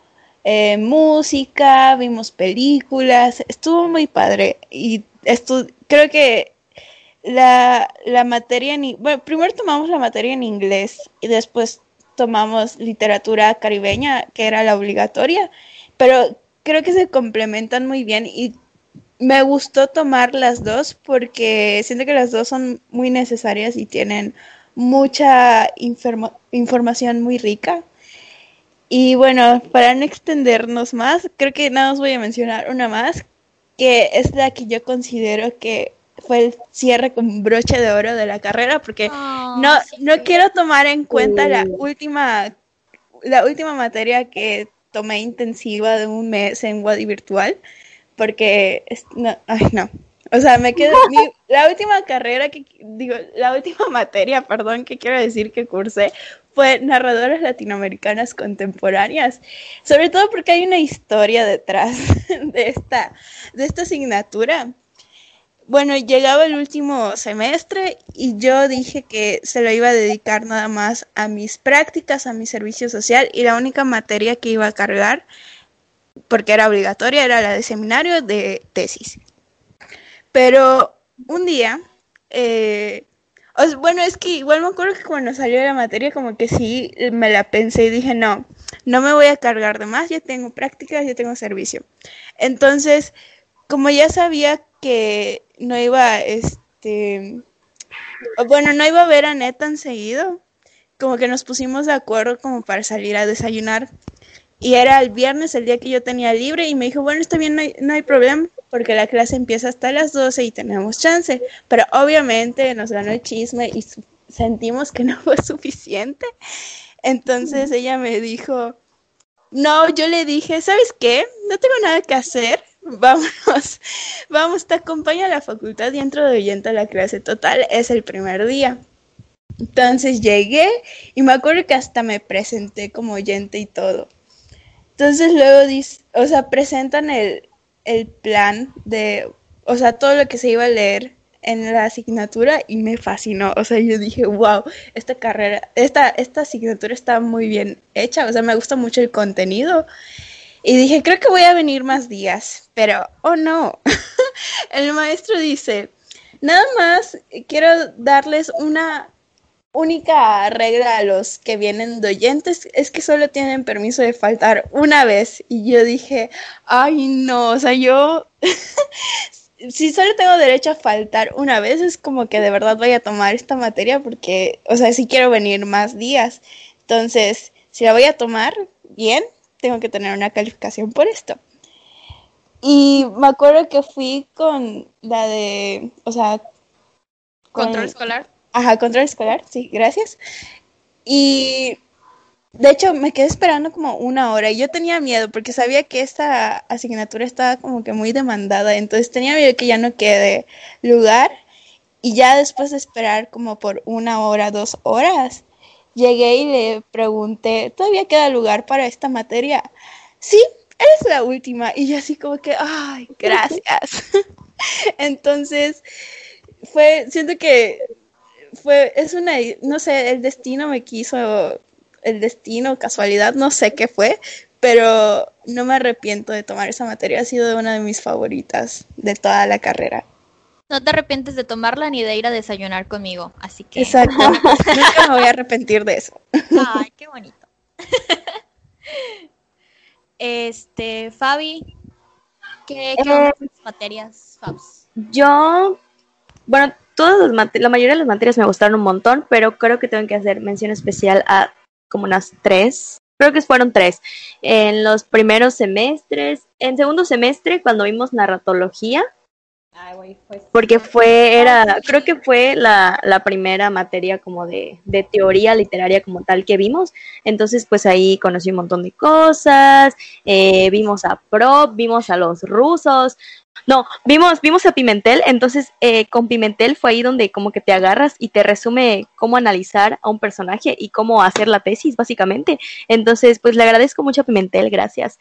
eh, música, vimos películas, estuvo muy padre. Y creo que la, la materia, en, bueno, primero tomamos la materia en inglés y después tomamos literatura caribeña, que era la obligatoria, pero creo que se complementan muy bien y me gustó tomar las dos porque siento que las dos son muy necesarias y tienen mucha información muy rica. Y bueno, para no extendernos más, creo que nada más voy a mencionar una más, que es la que yo considero que fue el cierre con broche de oro de la carrera, porque oh, no, no quiero tomar en cuenta la última, la última materia que tomé intensiva de un mes en Wadi Virtual, porque, no, ay, no. O sea, me quedo, la última carrera que, digo, la última materia, perdón, que quiero decir que cursé fue narradoras latinoamericanas contemporáneas, sobre todo porque hay una historia detrás de esta, de esta asignatura. Bueno, llegaba el último semestre y yo dije que se lo iba a dedicar nada más a mis prácticas, a mi servicio social y la única materia que iba a cargar porque era obligatoria, era la de seminario de tesis. Pero un día, eh, bueno, es que igual me acuerdo que cuando salió la materia, como que sí me la pensé y dije, no, no me voy a cargar de más, ya tengo prácticas, ya tengo servicio. Entonces, como ya sabía que no iba, este, bueno, no iba a ver a Neta tan seguido, como que nos pusimos de acuerdo como para salir a desayunar y era el viernes, el día que yo tenía libre, y me dijo, bueno, está bien, no hay, no hay problema, porque la clase empieza hasta las 12 y tenemos chance. Pero obviamente nos ganó el chisme y sentimos que no fue suficiente. Entonces ella me dijo, no, yo le dije, ¿sabes qué? No tengo nada que hacer. Vámonos, vamos, te acompaño a la facultad y entro de oyente a la clase. Total, es el primer día. Entonces llegué y me acuerdo que hasta me presenté como oyente y todo. Entonces luego dice, o sea, presentan el, el plan de, o sea, todo lo que se iba a leer en la asignatura y me fascinó. O sea, yo dije, wow, esta carrera, esta, esta asignatura está muy bien hecha. O sea, me gusta mucho el contenido. Y dije, creo que voy a venir más días. Pero, oh no. el maestro dice, nada más quiero darles una única regla a los que vienen de oyentes es que solo tienen permiso de faltar una vez. Y yo dije, ay no, o sea, yo, si solo tengo derecho a faltar una vez, es como que de verdad voy a tomar esta materia porque, o sea, si quiero venir más días. Entonces, si la voy a tomar, bien, tengo que tener una calificación por esto. Y me acuerdo que fui con la de, o sea... Control escolar. Ajá, control escolar, sí, gracias. Y de hecho me quedé esperando como una hora y yo tenía miedo porque sabía que esta asignatura estaba como que muy demandada, entonces tenía miedo que ya no quede lugar y ya después de esperar como por una hora, dos horas, llegué y le pregunté, ¿todavía queda lugar para esta materia? Sí, eres la última y yo así como que, ay, gracias. entonces fue, siento que fue, es una, no sé, el destino me quiso, el destino, casualidad, no sé qué fue, pero no me arrepiento de tomar esa materia, ha sido una de mis favoritas de toda la carrera. No te arrepientes de tomarla ni de ir a desayunar conmigo, así que... Exacto, nunca me voy a arrepentir de eso. Ay, qué bonito. Este, Fabi, ¿qué, qué eh, materias, Fabs? Yo, bueno, todas las la mayoría de las materias me gustaron un montón, pero creo que tengo que hacer mención especial a como unas tres. Creo que fueron tres. En los primeros semestres, en segundo semestre, cuando vimos narratología. Porque fue, era, creo que fue la, la primera materia como de, de teoría literaria como tal que vimos. Entonces, pues ahí conocí un montón de cosas, eh, vimos a Prop, vimos a los rusos. No, vimos, vimos a Pimentel, entonces eh, con Pimentel fue ahí donde como que te agarras y te resume cómo analizar a un personaje y cómo hacer la tesis, básicamente. Entonces, pues le agradezco mucho a Pimentel, gracias.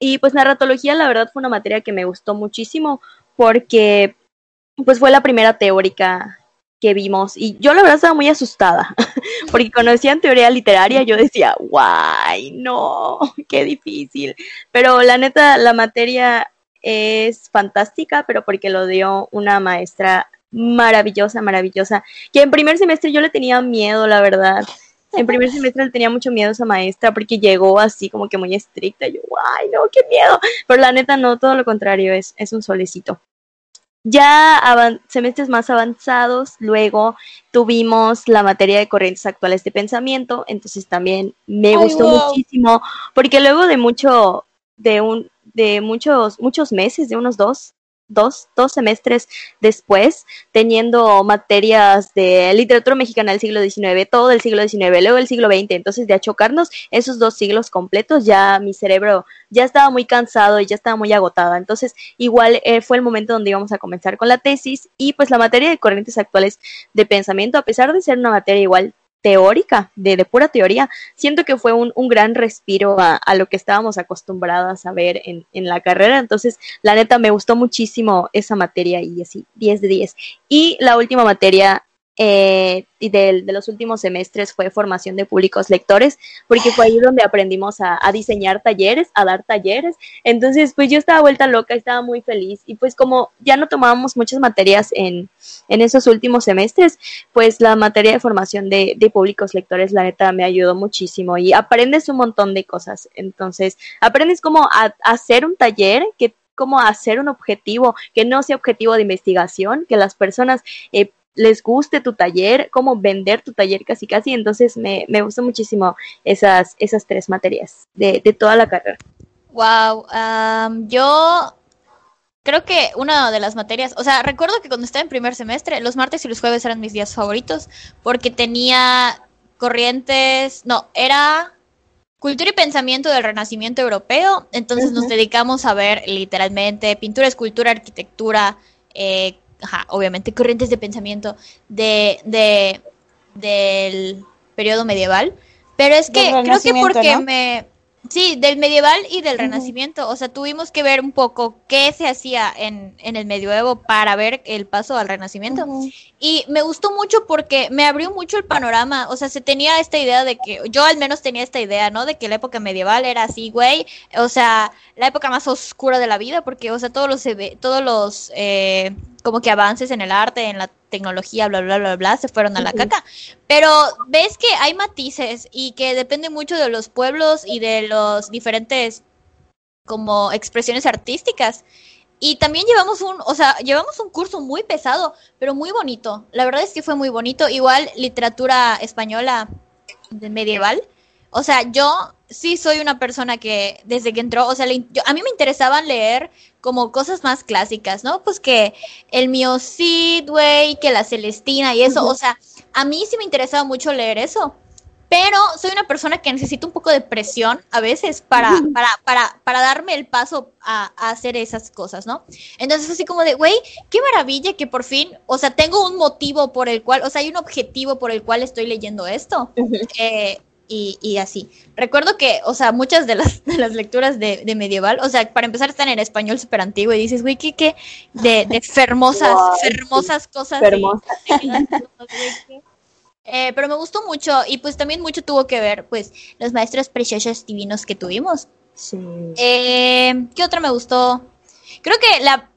Y pues narratología, la verdad, fue una materia que me gustó muchísimo porque pues fue la primera teórica que vimos y yo la verdad estaba muy asustada porque conocían teoría literaria yo decía guay no qué difícil pero la neta la materia es fantástica pero porque lo dio una maestra maravillosa maravillosa que en primer semestre yo le tenía miedo la verdad en primer semestre le tenía mucho miedo a esa maestra porque llegó así como que muy estricta. Yo, ay, no, qué miedo. Pero la neta no, todo lo contrario, es, es un solecito. Ya semestres más avanzados, luego tuvimos la materia de corrientes actuales de pensamiento, entonces también me Ay, gustó wow. muchísimo, porque luego de mucho, de un, de muchos, muchos meses, de unos dos, dos, dos semestres después, teniendo materias de literatura mexicana del siglo XIX, todo el siglo XIX, luego el siglo XX, entonces de achocarnos esos dos siglos completos, ya mi cerebro ya estaba muy cansado y ya estaba muy agotada, entonces igual eh, fue el momento donde íbamos a comenzar con la tesis y pues la materia de corrientes actuales de pensamiento, a pesar de ser una materia igual teórica, de, de pura teoría, siento que fue un, un gran respiro a, a, lo que estábamos acostumbradas a ver en, en, la carrera. Entonces, la neta, me gustó muchísimo esa materia y así, 10 de 10. Y la última materia eh, de, de, los últimos semestres fue formación de públicos lectores, porque fue ahí donde aprendimos a, diseñar talleres, a dar talleres. Entonces, pues yo estaba vuelta loca, estaba muy feliz. Y pues como ya no tomábamos muchas materias en, en esos últimos semestres, pues la materia de formación de, de públicos lectores, la neta, me ayudó muchísimo y aprendes un montón de cosas. Entonces, aprendes cómo hacer un taller que cómo hacer un objetivo que no sea objetivo de investigación, que las personas eh, les guste tu taller, cómo vender tu taller casi casi. Entonces me, me gustó muchísimo esas, esas tres materias de, de toda la carrera. Wow, um, yo creo que una de las materias, o sea, recuerdo que cuando estaba en primer semestre, los martes y los jueves eran mis días favoritos porque tenía corrientes, no, era cultura y pensamiento del renacimiento europeo, entonces uh -huh. nos dedicamos a ver literalmente pintura, escultura, arquitectura, eh, ajá, obviamente corrientes de pensamiento de, de del periodo medieval, pero es que creo que porque ¿no? me sí, del medieval y del uh -huh. renacimiento, o sea, tuvimos que ver un poco qué se hacía en, en el medioevo para ver el paso al renacimiento. Uh -huh. Y me gustó mucho porque me abrió mucho el panorama, o sea, se tenía esta idea de que, yo al menos tenía esta idea, ¿no? De que la época medieval era así, güey, o sea, la época más oscura de la vida, porque, o sea, todos los, todos los, eh, como que avances en el arte, en la tecnología, bla, bla, bla, bla, se fueron a la caca. Pero ves que hay matices y que depende mucho de los pueblos y de los diferentes como expresiones artísticas. Y también llevamos un, o sea, llevamos un curso muy pesado, pero muy bonito. La verdad es que fue muy bonito. Igual literatura española medieval. O sea, yo sí soy una persona que desde que entró, o sea, le, yo, a mí me interesaban leer como cosas más clásicas, ¿no? Pues que el mío Cid, güey, que la Celestina y eso, uh -huh. o sea, a mí sí me interesaba mucho leer eso. Pero soy una persona que necesita un poco de presión a veces para, uh -huh. para, para, para darme el paso a, a, hacer esas cosas, ¿no? Entonces así como de, güey, qué maravilla que por fin, o sea, tengo un motivo por el cual, o sea, hay un objetivo por el cual estoy leyendo esto. Uh -huh. eh, y, y, así. Recuerdo que, o sea, muchas de las, de las lecturas de, de, medieval, o sea, para empezar están en español súper antiguo y dices, güey, ¿qué, qué? De, de fermosas, wow, fermosas sí. cosas. Fermosa. eh, pero me gustó mucho y pues también mucho tuvo que ver, pues, los maestros preciosos divinos que tuvimos. Sí. Eh, ¿Qué otra me gustó? Creo que la...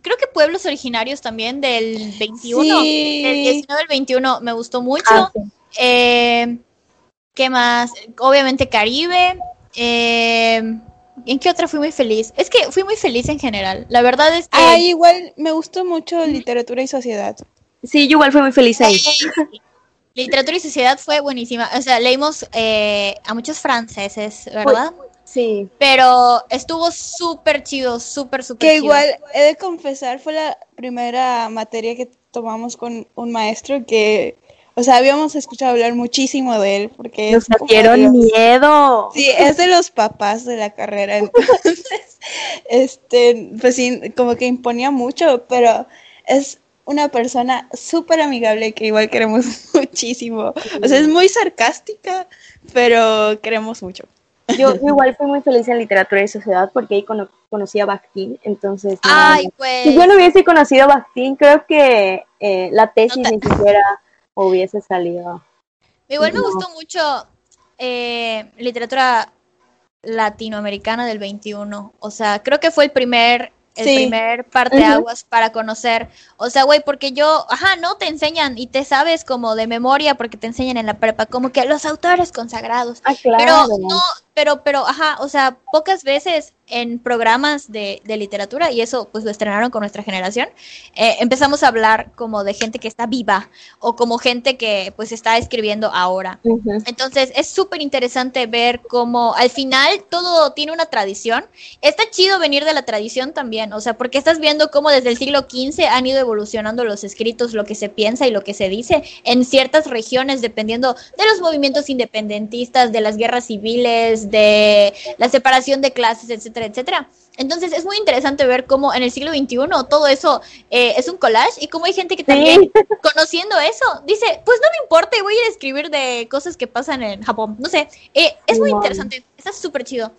Creo que Pueblos Originarios también del 21, sí. del 19 al 21 me gustó mucho. Ah, sí. eh, ¿Qué más? Obviamente Caribe. Eh, ¿En qué otra fui muy feliz? Es que fui muy feliz en general. La verdad es que. Ah, igual me gustó mucho literatura y sociedad. Sí, yo igual fui muy feliz ahí. literatura y sociedad fue buenísima. O sea, leímos eh, a muchos franceses, ¿verdad? Sí. Pero estuvo súper chido, súper, súper Que chido. igual, he de confesar, fue la primera materia que tomamos con un maestro que, o sea, habíamos escuchado hablar muchísimo de él, porque Nos dieron miedo. Sí, es de los papás de la carrera, entonces, este, pues sí, como que imponía mucho, pero es una persona súper amigable que igual queremos muchísimo. O sea, es muy sarcástica, pero queremos mucho. Yo, yo igual fui muy feliz en literatura y sociedad porque ahí cono- conocí a Bakhtin, entonces... no, Ay, no. pues. Si yo no hubiese conocido a Bakhtin, creo que eh, la tesis No te- ni siquiera hubiese salido. Igual me No. gustó mucho eh, literatura latinoamericana del 21. O sea, creo que fue el primer, el Sí. primer parteaguas para conocer. O sea, güey, porque yo, ajá, no te enseñan y te sabes como de memoria porque te enseñan en la prepa, como que los autores consagrados. Ah, claro. Pero no, pero, pero, ajá, o sea, pocas veces en programas de, de literatura, y eso pues lo estrenaron con nuestra generación, eh, empezamos a hablar como de gente que está viva o como gente que pues está escribiendo ahora. Entonces es súper interesante ver cómo al final todo tiene una tradición. Está chido venir de la tradición también, o sea, porque estás viendo cómo desde el siglo XV han ido evolucionando los escritos, lo que se piensa y lo que se dice en ciertas regiones, dependiendo de los movimientos independentistas, de las guerras civiles, de la separación de clases, etcétera, etcétera. Entonces es muy interesante ver cómo en el siglo XXI todo eso eh, es un collage y cómo hay gente que también Sí. conociendo eso, dice, pues no me importa, voy a ir a escribir de cosas que pasan en Japón, no sé, eh, es muy interesante, está súper chido.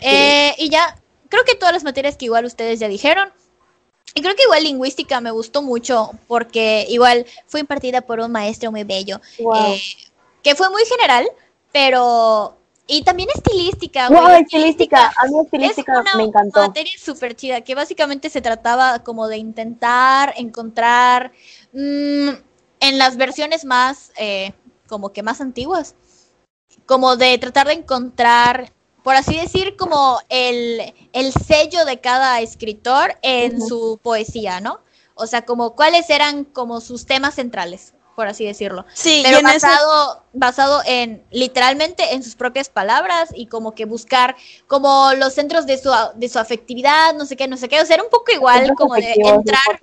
Eh, y ya, creo que todas las materias que igual ustedes ya dijeron, y creo que igual lingüística me gustó mucho porque igual fue impartida por un maestro muy bello, Wow. que fue muy general, pero... Y también estilística. Wow, güey, estilística. A mí estilística es una me encantó. materia súper chida, que básicamente se trataba como de intentar encontrar mm, en las versiones más, eh, como que más antiguas, como de tratar de encontrar, por así decir, como el, el sello de cada escritor en su poesía, ¿no? O sea, como cuáles eran como sus temas centrales, por así decirlo. Sí, pero ese- basado, basado en literalmente en sus propias palabras y como que buscar como los centros de su, de su afectividad, no sé qué, no sé qué, o sea, era un poco igual Centros como de entrar,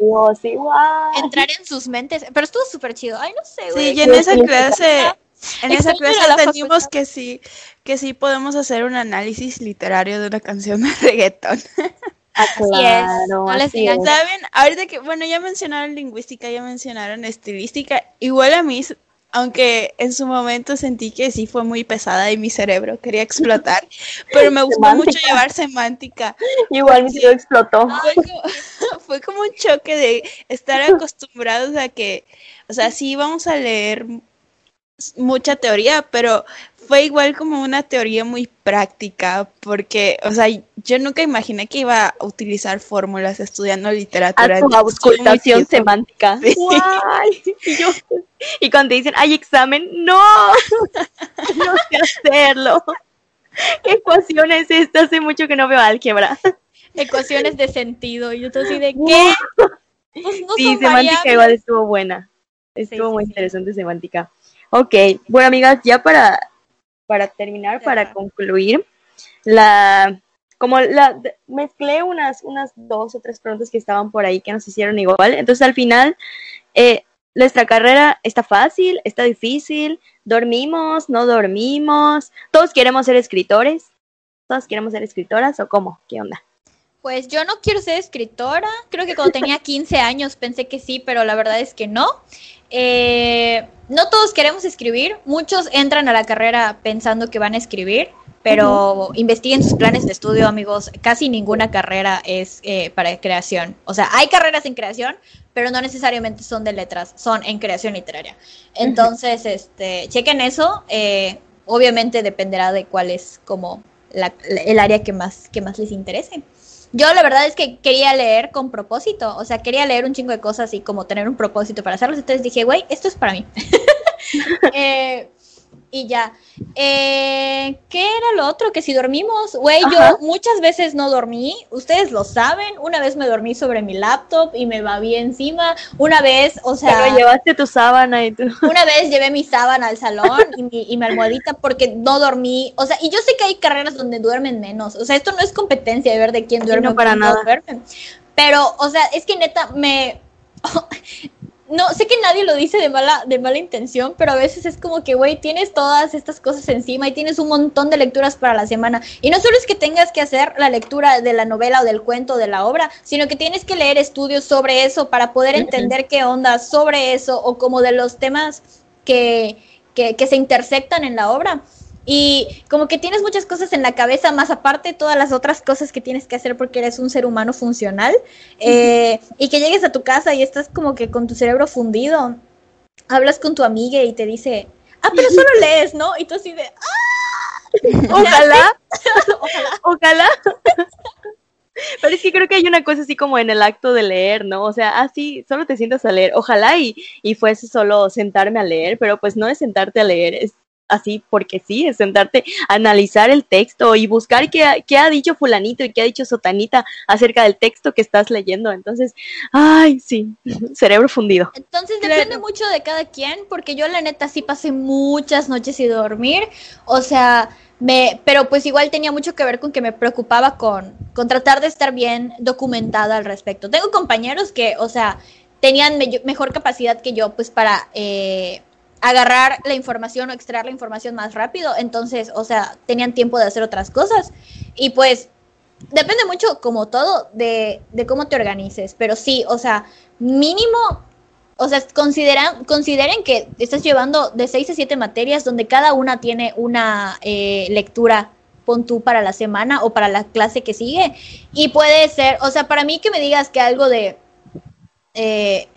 entrar en sus mentes, pero estuvo súper chido, ay, no sé, güey. Sí, y en Sí, esa clase, en esa clase entendimos que sí, que sí podemos hacer un análisis literario de una canción de reggaetón. Ah, claro, no les digan. ¿Saben? Ahorita que, bueno, ya mencionaron lingüística, ya mencionaron estilística, igual a mí, aunque en su momento sentí que sí fue muy pesada y mi cerebro quería explotar, pero me gustó mucho Semántica. llevar semántica. Igual mi cerebro explotó. Fue como, fue como un choque de estar acostumbrados a que, o sea, sí vamos a leer mucha teoría, pero fue igual como una teoría muy práctica, porque, o sea, yo nunca imaginé que iba a utilizar fórmulas estudiando literatura. A tu auscultación semántica. Sí. Guay. Y, yo- y cuando te dicen, hay examen, no, no sé hacerlo. ¿Qué ecuación es esta? Hace mucho que no veo álgebra. Ecuaciones de sentido, y yo estoy así de, ¿qué? Pues no Sí, semántica variables. igual estuvo buena. Estuvo sí, muy sí. interesante semántica. Ok, bueno amigas, ya para, para terminar, para concluir, la como la mezclé unas, unas dos o tres preguntas que estaban por ahí que nos hicieron igual. Entonces al final, eh, nuestra carrera está fácil, está difícil, dormimos, no dormimos, todos queremos ser escritores, todos queremos ser escritoras o cómo, qué onda. Pues yo no quiero ser escritora. Creo que cuando tenía 15 años pensé que sí, pero la verdad es que no. Eh, no todos queremos escribir. Muchos entran a la carrera pensando que van a escribir, pero investiguen sus planes de estudio, amigos. Casi ninguna carrera es eh, para creación. O sea, hay carreras en creación, pero no necesariamente son de letras, son en creación literaria. Entonces, este, chequen eso. eh, obviamente dependerá de cuál es como la- la- el área que más, que más les interese. Yo la verdad es que quería leer con propósito, o sea, quería leer un chingo de cosas y como tener un propósito para hacerlos, entonces dije, güey, esto es para mí. Eh, y ya. Eh, ¿Qué era lo otro? Que si dormimos, güey, yo muchas veces no dormí, ustedes lo saben, una vez me dormí sobre mi laptop y me babí encima, una vez, o sea, Pero llevaste tu sábana y tu... una vez llevé mi sábana al salón y mi, y mi almohadita porque no dormí, o sea, y yo sé que hay carreras donde duermen menos, o sea, esto no es competencia de ver de quién duerme no, para quién no nada. duerme, pero, o sea, es que neta me... No, sé que nadie lo dice de mala, de mala intención, pero a veces es como que, güey, tienes todas estas cosas encima y tienes un montón de lecturas para la semana. Y no solo es que tengas que hacer la lectura de la novela o del cuento o de la obra, sino que tienes que leer estudios sobre eso para poder entender qué onda sobre eso o como de los temas que, que, que se intersectan en la obra. Y como que tienes muchas cosas en la cabeza, más aparte todas las otras cosas que tienes que hacer porque eres un ser humano funcional. eh, y que llegues a tu casa y estás como que con tu cerebro fundido. Hablas con tu amiga y te dice, ah, pero solo lees, ¿no? Y tú así de, ah, Ojalá, ojalá. Pero es que creo que hay una cosa así como en el acto de leer, ¿no? O sea, así, solo te sientas a leer. Ojalá y, y fuese solo sentarme a leer, pero pues no es sentarte a leer, es así porque sí, es sentarte a analizar el texto y buscar qué, ha- qué ha dicho fulanito y qué ha dicho sotanita acerca del texto que estás leyendo. Entonces, ay, sí, cerebro fundido. Entonces Claro. depende mucho de cada quien, porque yo la neta sí pasé muchas noches sin dormir, o sea, me, pero pues igual tenía mucho que ver con que me preocupaba con, con tratar de estar bien documentada al respecto. Tengo compañeros que, o sea, tenían me- mejor capacidad que yo, pues para eh, agarrar la información o extraer la información más rápido, entonces, o sea, tenían tiempo de hacer otras cosas. Y pues depende mucho, como todo, de, de cómo te organices, pero sí, o sea, mínimo o sea, consideran, consideren que estás llevando de 6 a 7 materias donde cada una tiene una eh, lectura, pon tú para la semana o para la clase que sigue. Y puede ser, o sea, para mí que me digas que algo de, eh,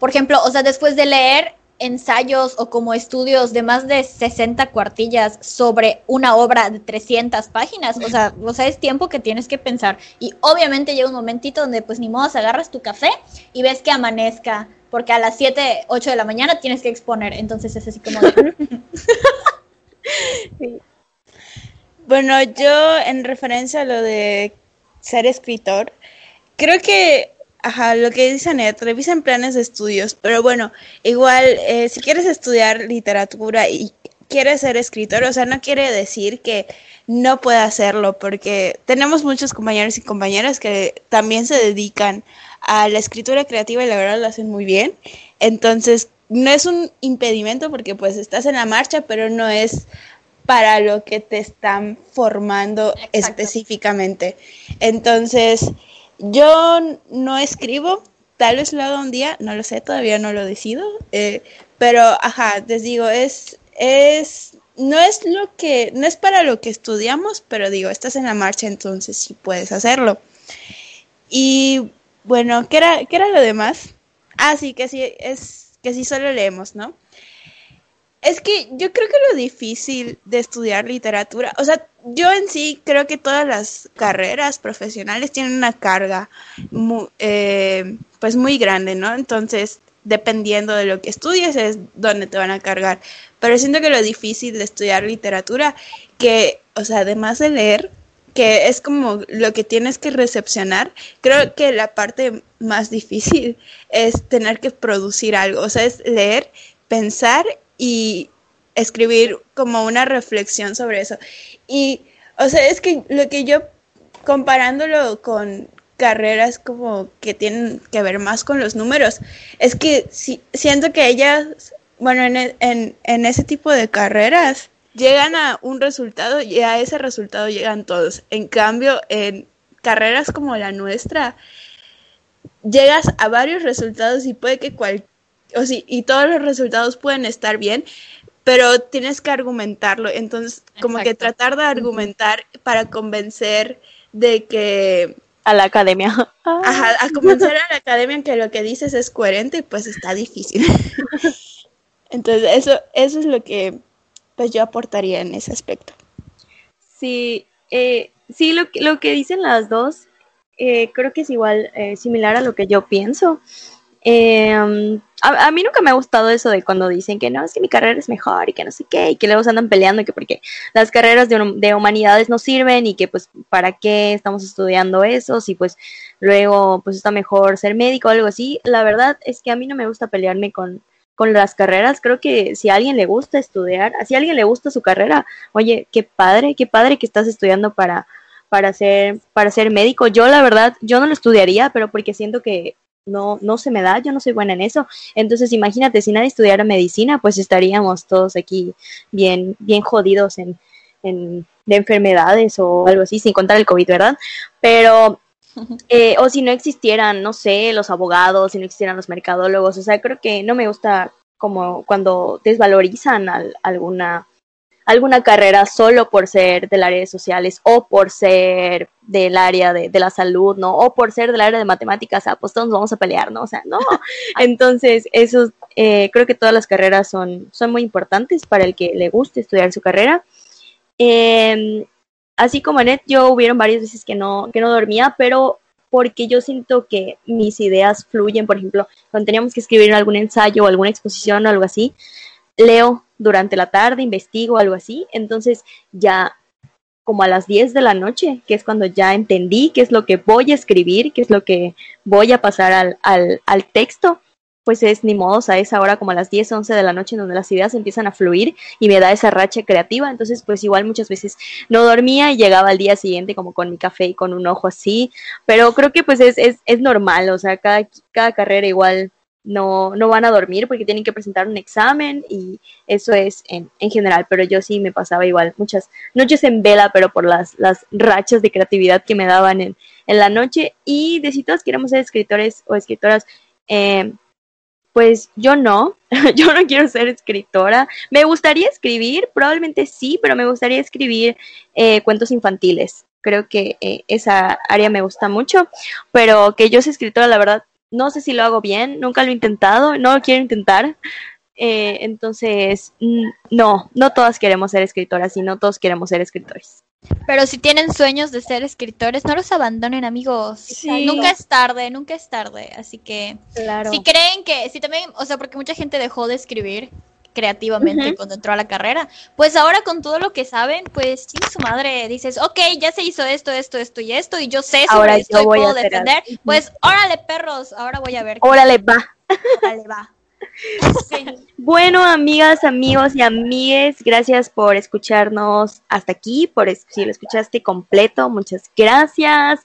por ejemplo, o sea, después de leer ensayos o como estudios de más de 60 cuartillas sobre una obra de 300 páginas, o sea, o sea, es tiempo que tienes que pensar. Y obviamente llega un momentito donde pues ni modo, agarras tu café y ves que amanezca, porque a las 7, 8 de la mañana tienes que exponer, entonces es así como de, Bueno, yo en referencia a lo de ser escritor, creo que, ajá, lo que dice Anet, revisen planes de estudios, pero bueno, igual, eh, si quieres estudiar literatura y quieres ser escritor, o sea, no quiere decir que no pueda hacerlo, porque tenemos muchos compañeros y compañeras que también se dedican a la escritura creativa y la verdad lo hacen muy bien. Entonces, no es un impedimento porque pues estás en la marcha, pero no es para lo que te están formando Exacto. específicamente. Entonces, yo no escribo, tal vez lo haga un día, no lo sé, todavía no lo decido, eh, pero ajá, les digo, es, es, no es lo que, no es para lo que estudiamos, pero digo, estás en la marcha, entonces sí puedes hacerlo. Y bueno, ¿qué era, qué era lo demás? Ah, sí, que sí, es, que sí solo leemos, ¿no? Es que yo creo que lo difícil de estudiar literatura, o sea, yo en sí creo que todas las carreras profesionales tienen una carga mu- eh, pues muy grande, ¿no? Entonces, dependiendo de lo que estudies es donde te van a cargar. Pero siento que lo difícil de estudiar literatura, que, o sea, además de leer, que es como lo que tienes que recepcionar, creo que la parte más difícil es tener que producir algo, o sea, es leer, pensar y escribir como una reflexión sobre eso. Y, o sea, es que lo que yo, comparándolo con carreras como que tienen que ver más con los números, es que si, siento que ellas, bueno, en, e- en, en ese tipo de carreras, llegan a un resultado y a ese resultado llegan todos. En cambio, en carreras como la nuestra, llegas a varios resultados y puede que cual, o sí, y todos los resultados pueden estar bien, pero tienes que argumentarlo. Entonces, como que tratar de argumentar para convencer de que, A la academia. ajá, a convencer a la academia en que lo que dices es coherente, pues está difícil. Entonces, eso, eso es lo que pues yo aportaría en ese aspecto. Sí, eh, sí, lo, que- lo que dicen las dos, eh, creo que es igual, eh, similar a lo que yo pienso. Eh, um, a, mí nunca me ha gustado eso de cuando dicen que no, es que mi carrera es mejor y que no sé qué, y que luego se andan peleando, que porque las carreras de, de humanidades no sirven y que pues para qué estamos estudiando eso, si pues luego pues está mejor ser médico o algo así. La verdad es que a mí no me gusta pelearme con, con las carreras. Creo que si a alguien le gusta estudiar, si a alguien le gusta su carrera, oye, qué padre, qué padre que estás estudiando para para ser para ser médico. Yo la verdad, yo no lo estudiaría, pero porque siento que no, no se me da, yo no soy buena en eso. Entonces, imagínate, si nadie estudiara medicina, pues estaríamos todos aquí bien, bien jodidos en, en, de enfermedades o algo así, sin contar el COVID, ¿verdad? Pero, eh, o si no existieran, no sé, los abogados, si no existieran los mercadólogos, o sea, creo que no me gusta como cuando desvalorizan alguna alguna carrera solo por ser del área de sociales o por ser del área de, la salud, ¿no? O por ser del área de matemáticas, ah, pues todos nos vamos a pelear, ¿no? O sea, no. Entonces, eso, eh, creo que todas las carreras son, son muy importantes para el que le guste estudiar su carrera. Em, así como Anet, yo hubieron varias veces que no, que no dormía, pero porque yo siento que mis ideas fluyen, por ejemplo, cuando teníamos que escribir algún ensayo o alguna exposición o algo así, leo durante la tarde, investigo, algo así. Entonces ya como a las 10 de la noche, que es cuando ya entendí qué es lo que voy a escribir, qué es lo que voy a pasar al, al, texto, pues es ni modo, a esa hora como a las 10, 11 de la noche en donde las ideas empiezan a fluir y me da esa racha creativa, entonces pues igual muchas veces no dormía y llegaba al día siguiente como con mi café y con un ojo así, pero creo que pues es, es, es normal, o sea, cada, cada carrera igual no, no van a dormir porque tienen que presentar un examen y eso es en, en, general, pero yo sí me pasaba igual muchas noches en vela, pero por las, las rachas de creatividad que me daban en, en la noche y de si todos queremos ser escritores o escritoras, eh, pues yo no, yo no quiero ser escritora, me gustaría escribir, probablemente sí, pero me gustaría escribir eh, cuentos infantiles. Creo que eh, esa área me gusta mucho, pero que yo sea escritora, la verdad, no sé si lo hago bien, nunca lo he intentado, no lo quiero intentar. Eh, entonces, no, no todas queremos ser escritoras y no todos queremos ser escritores. Pero si tienen sueños de ser escritores, no los abandonen, amigos. nunca es tarde, nunca es tarde. Así que, si creen que, si también, o sea, porque mucha gente dejó de escribir creativamente cuando entró a la carrera. Pues ahora con todo lo que saben, pues tiene su madre, dices, ok, ya se hizo esto, esto, esto y esto, y yo sé sobre esto y puedo defender. Pues órale, perros, ahora voy a ver. Órale, va. Órale, va. Bueno, amigas, amigos y amigues, gracias por escucharnos hasta aquí, por si lo escuchaste completo, muchas gracias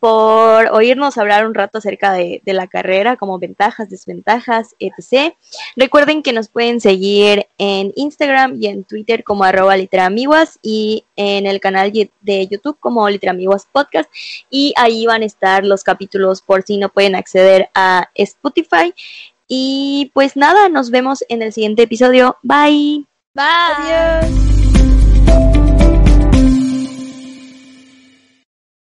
por oírnos hablar un rato acerca de, la carrera, como ventajas, desventajas, etc. Recuerden que nos pueden seguir en Instagram y en Twitter como arroba literamiguas y en el canal de YouTube como literamiguas podcast y ahí van a estar los capítulos por si no pueden acceder a Spotify. Y pues nada, nos vemos en el siguiente episodio. Bye. Bye. Adiós.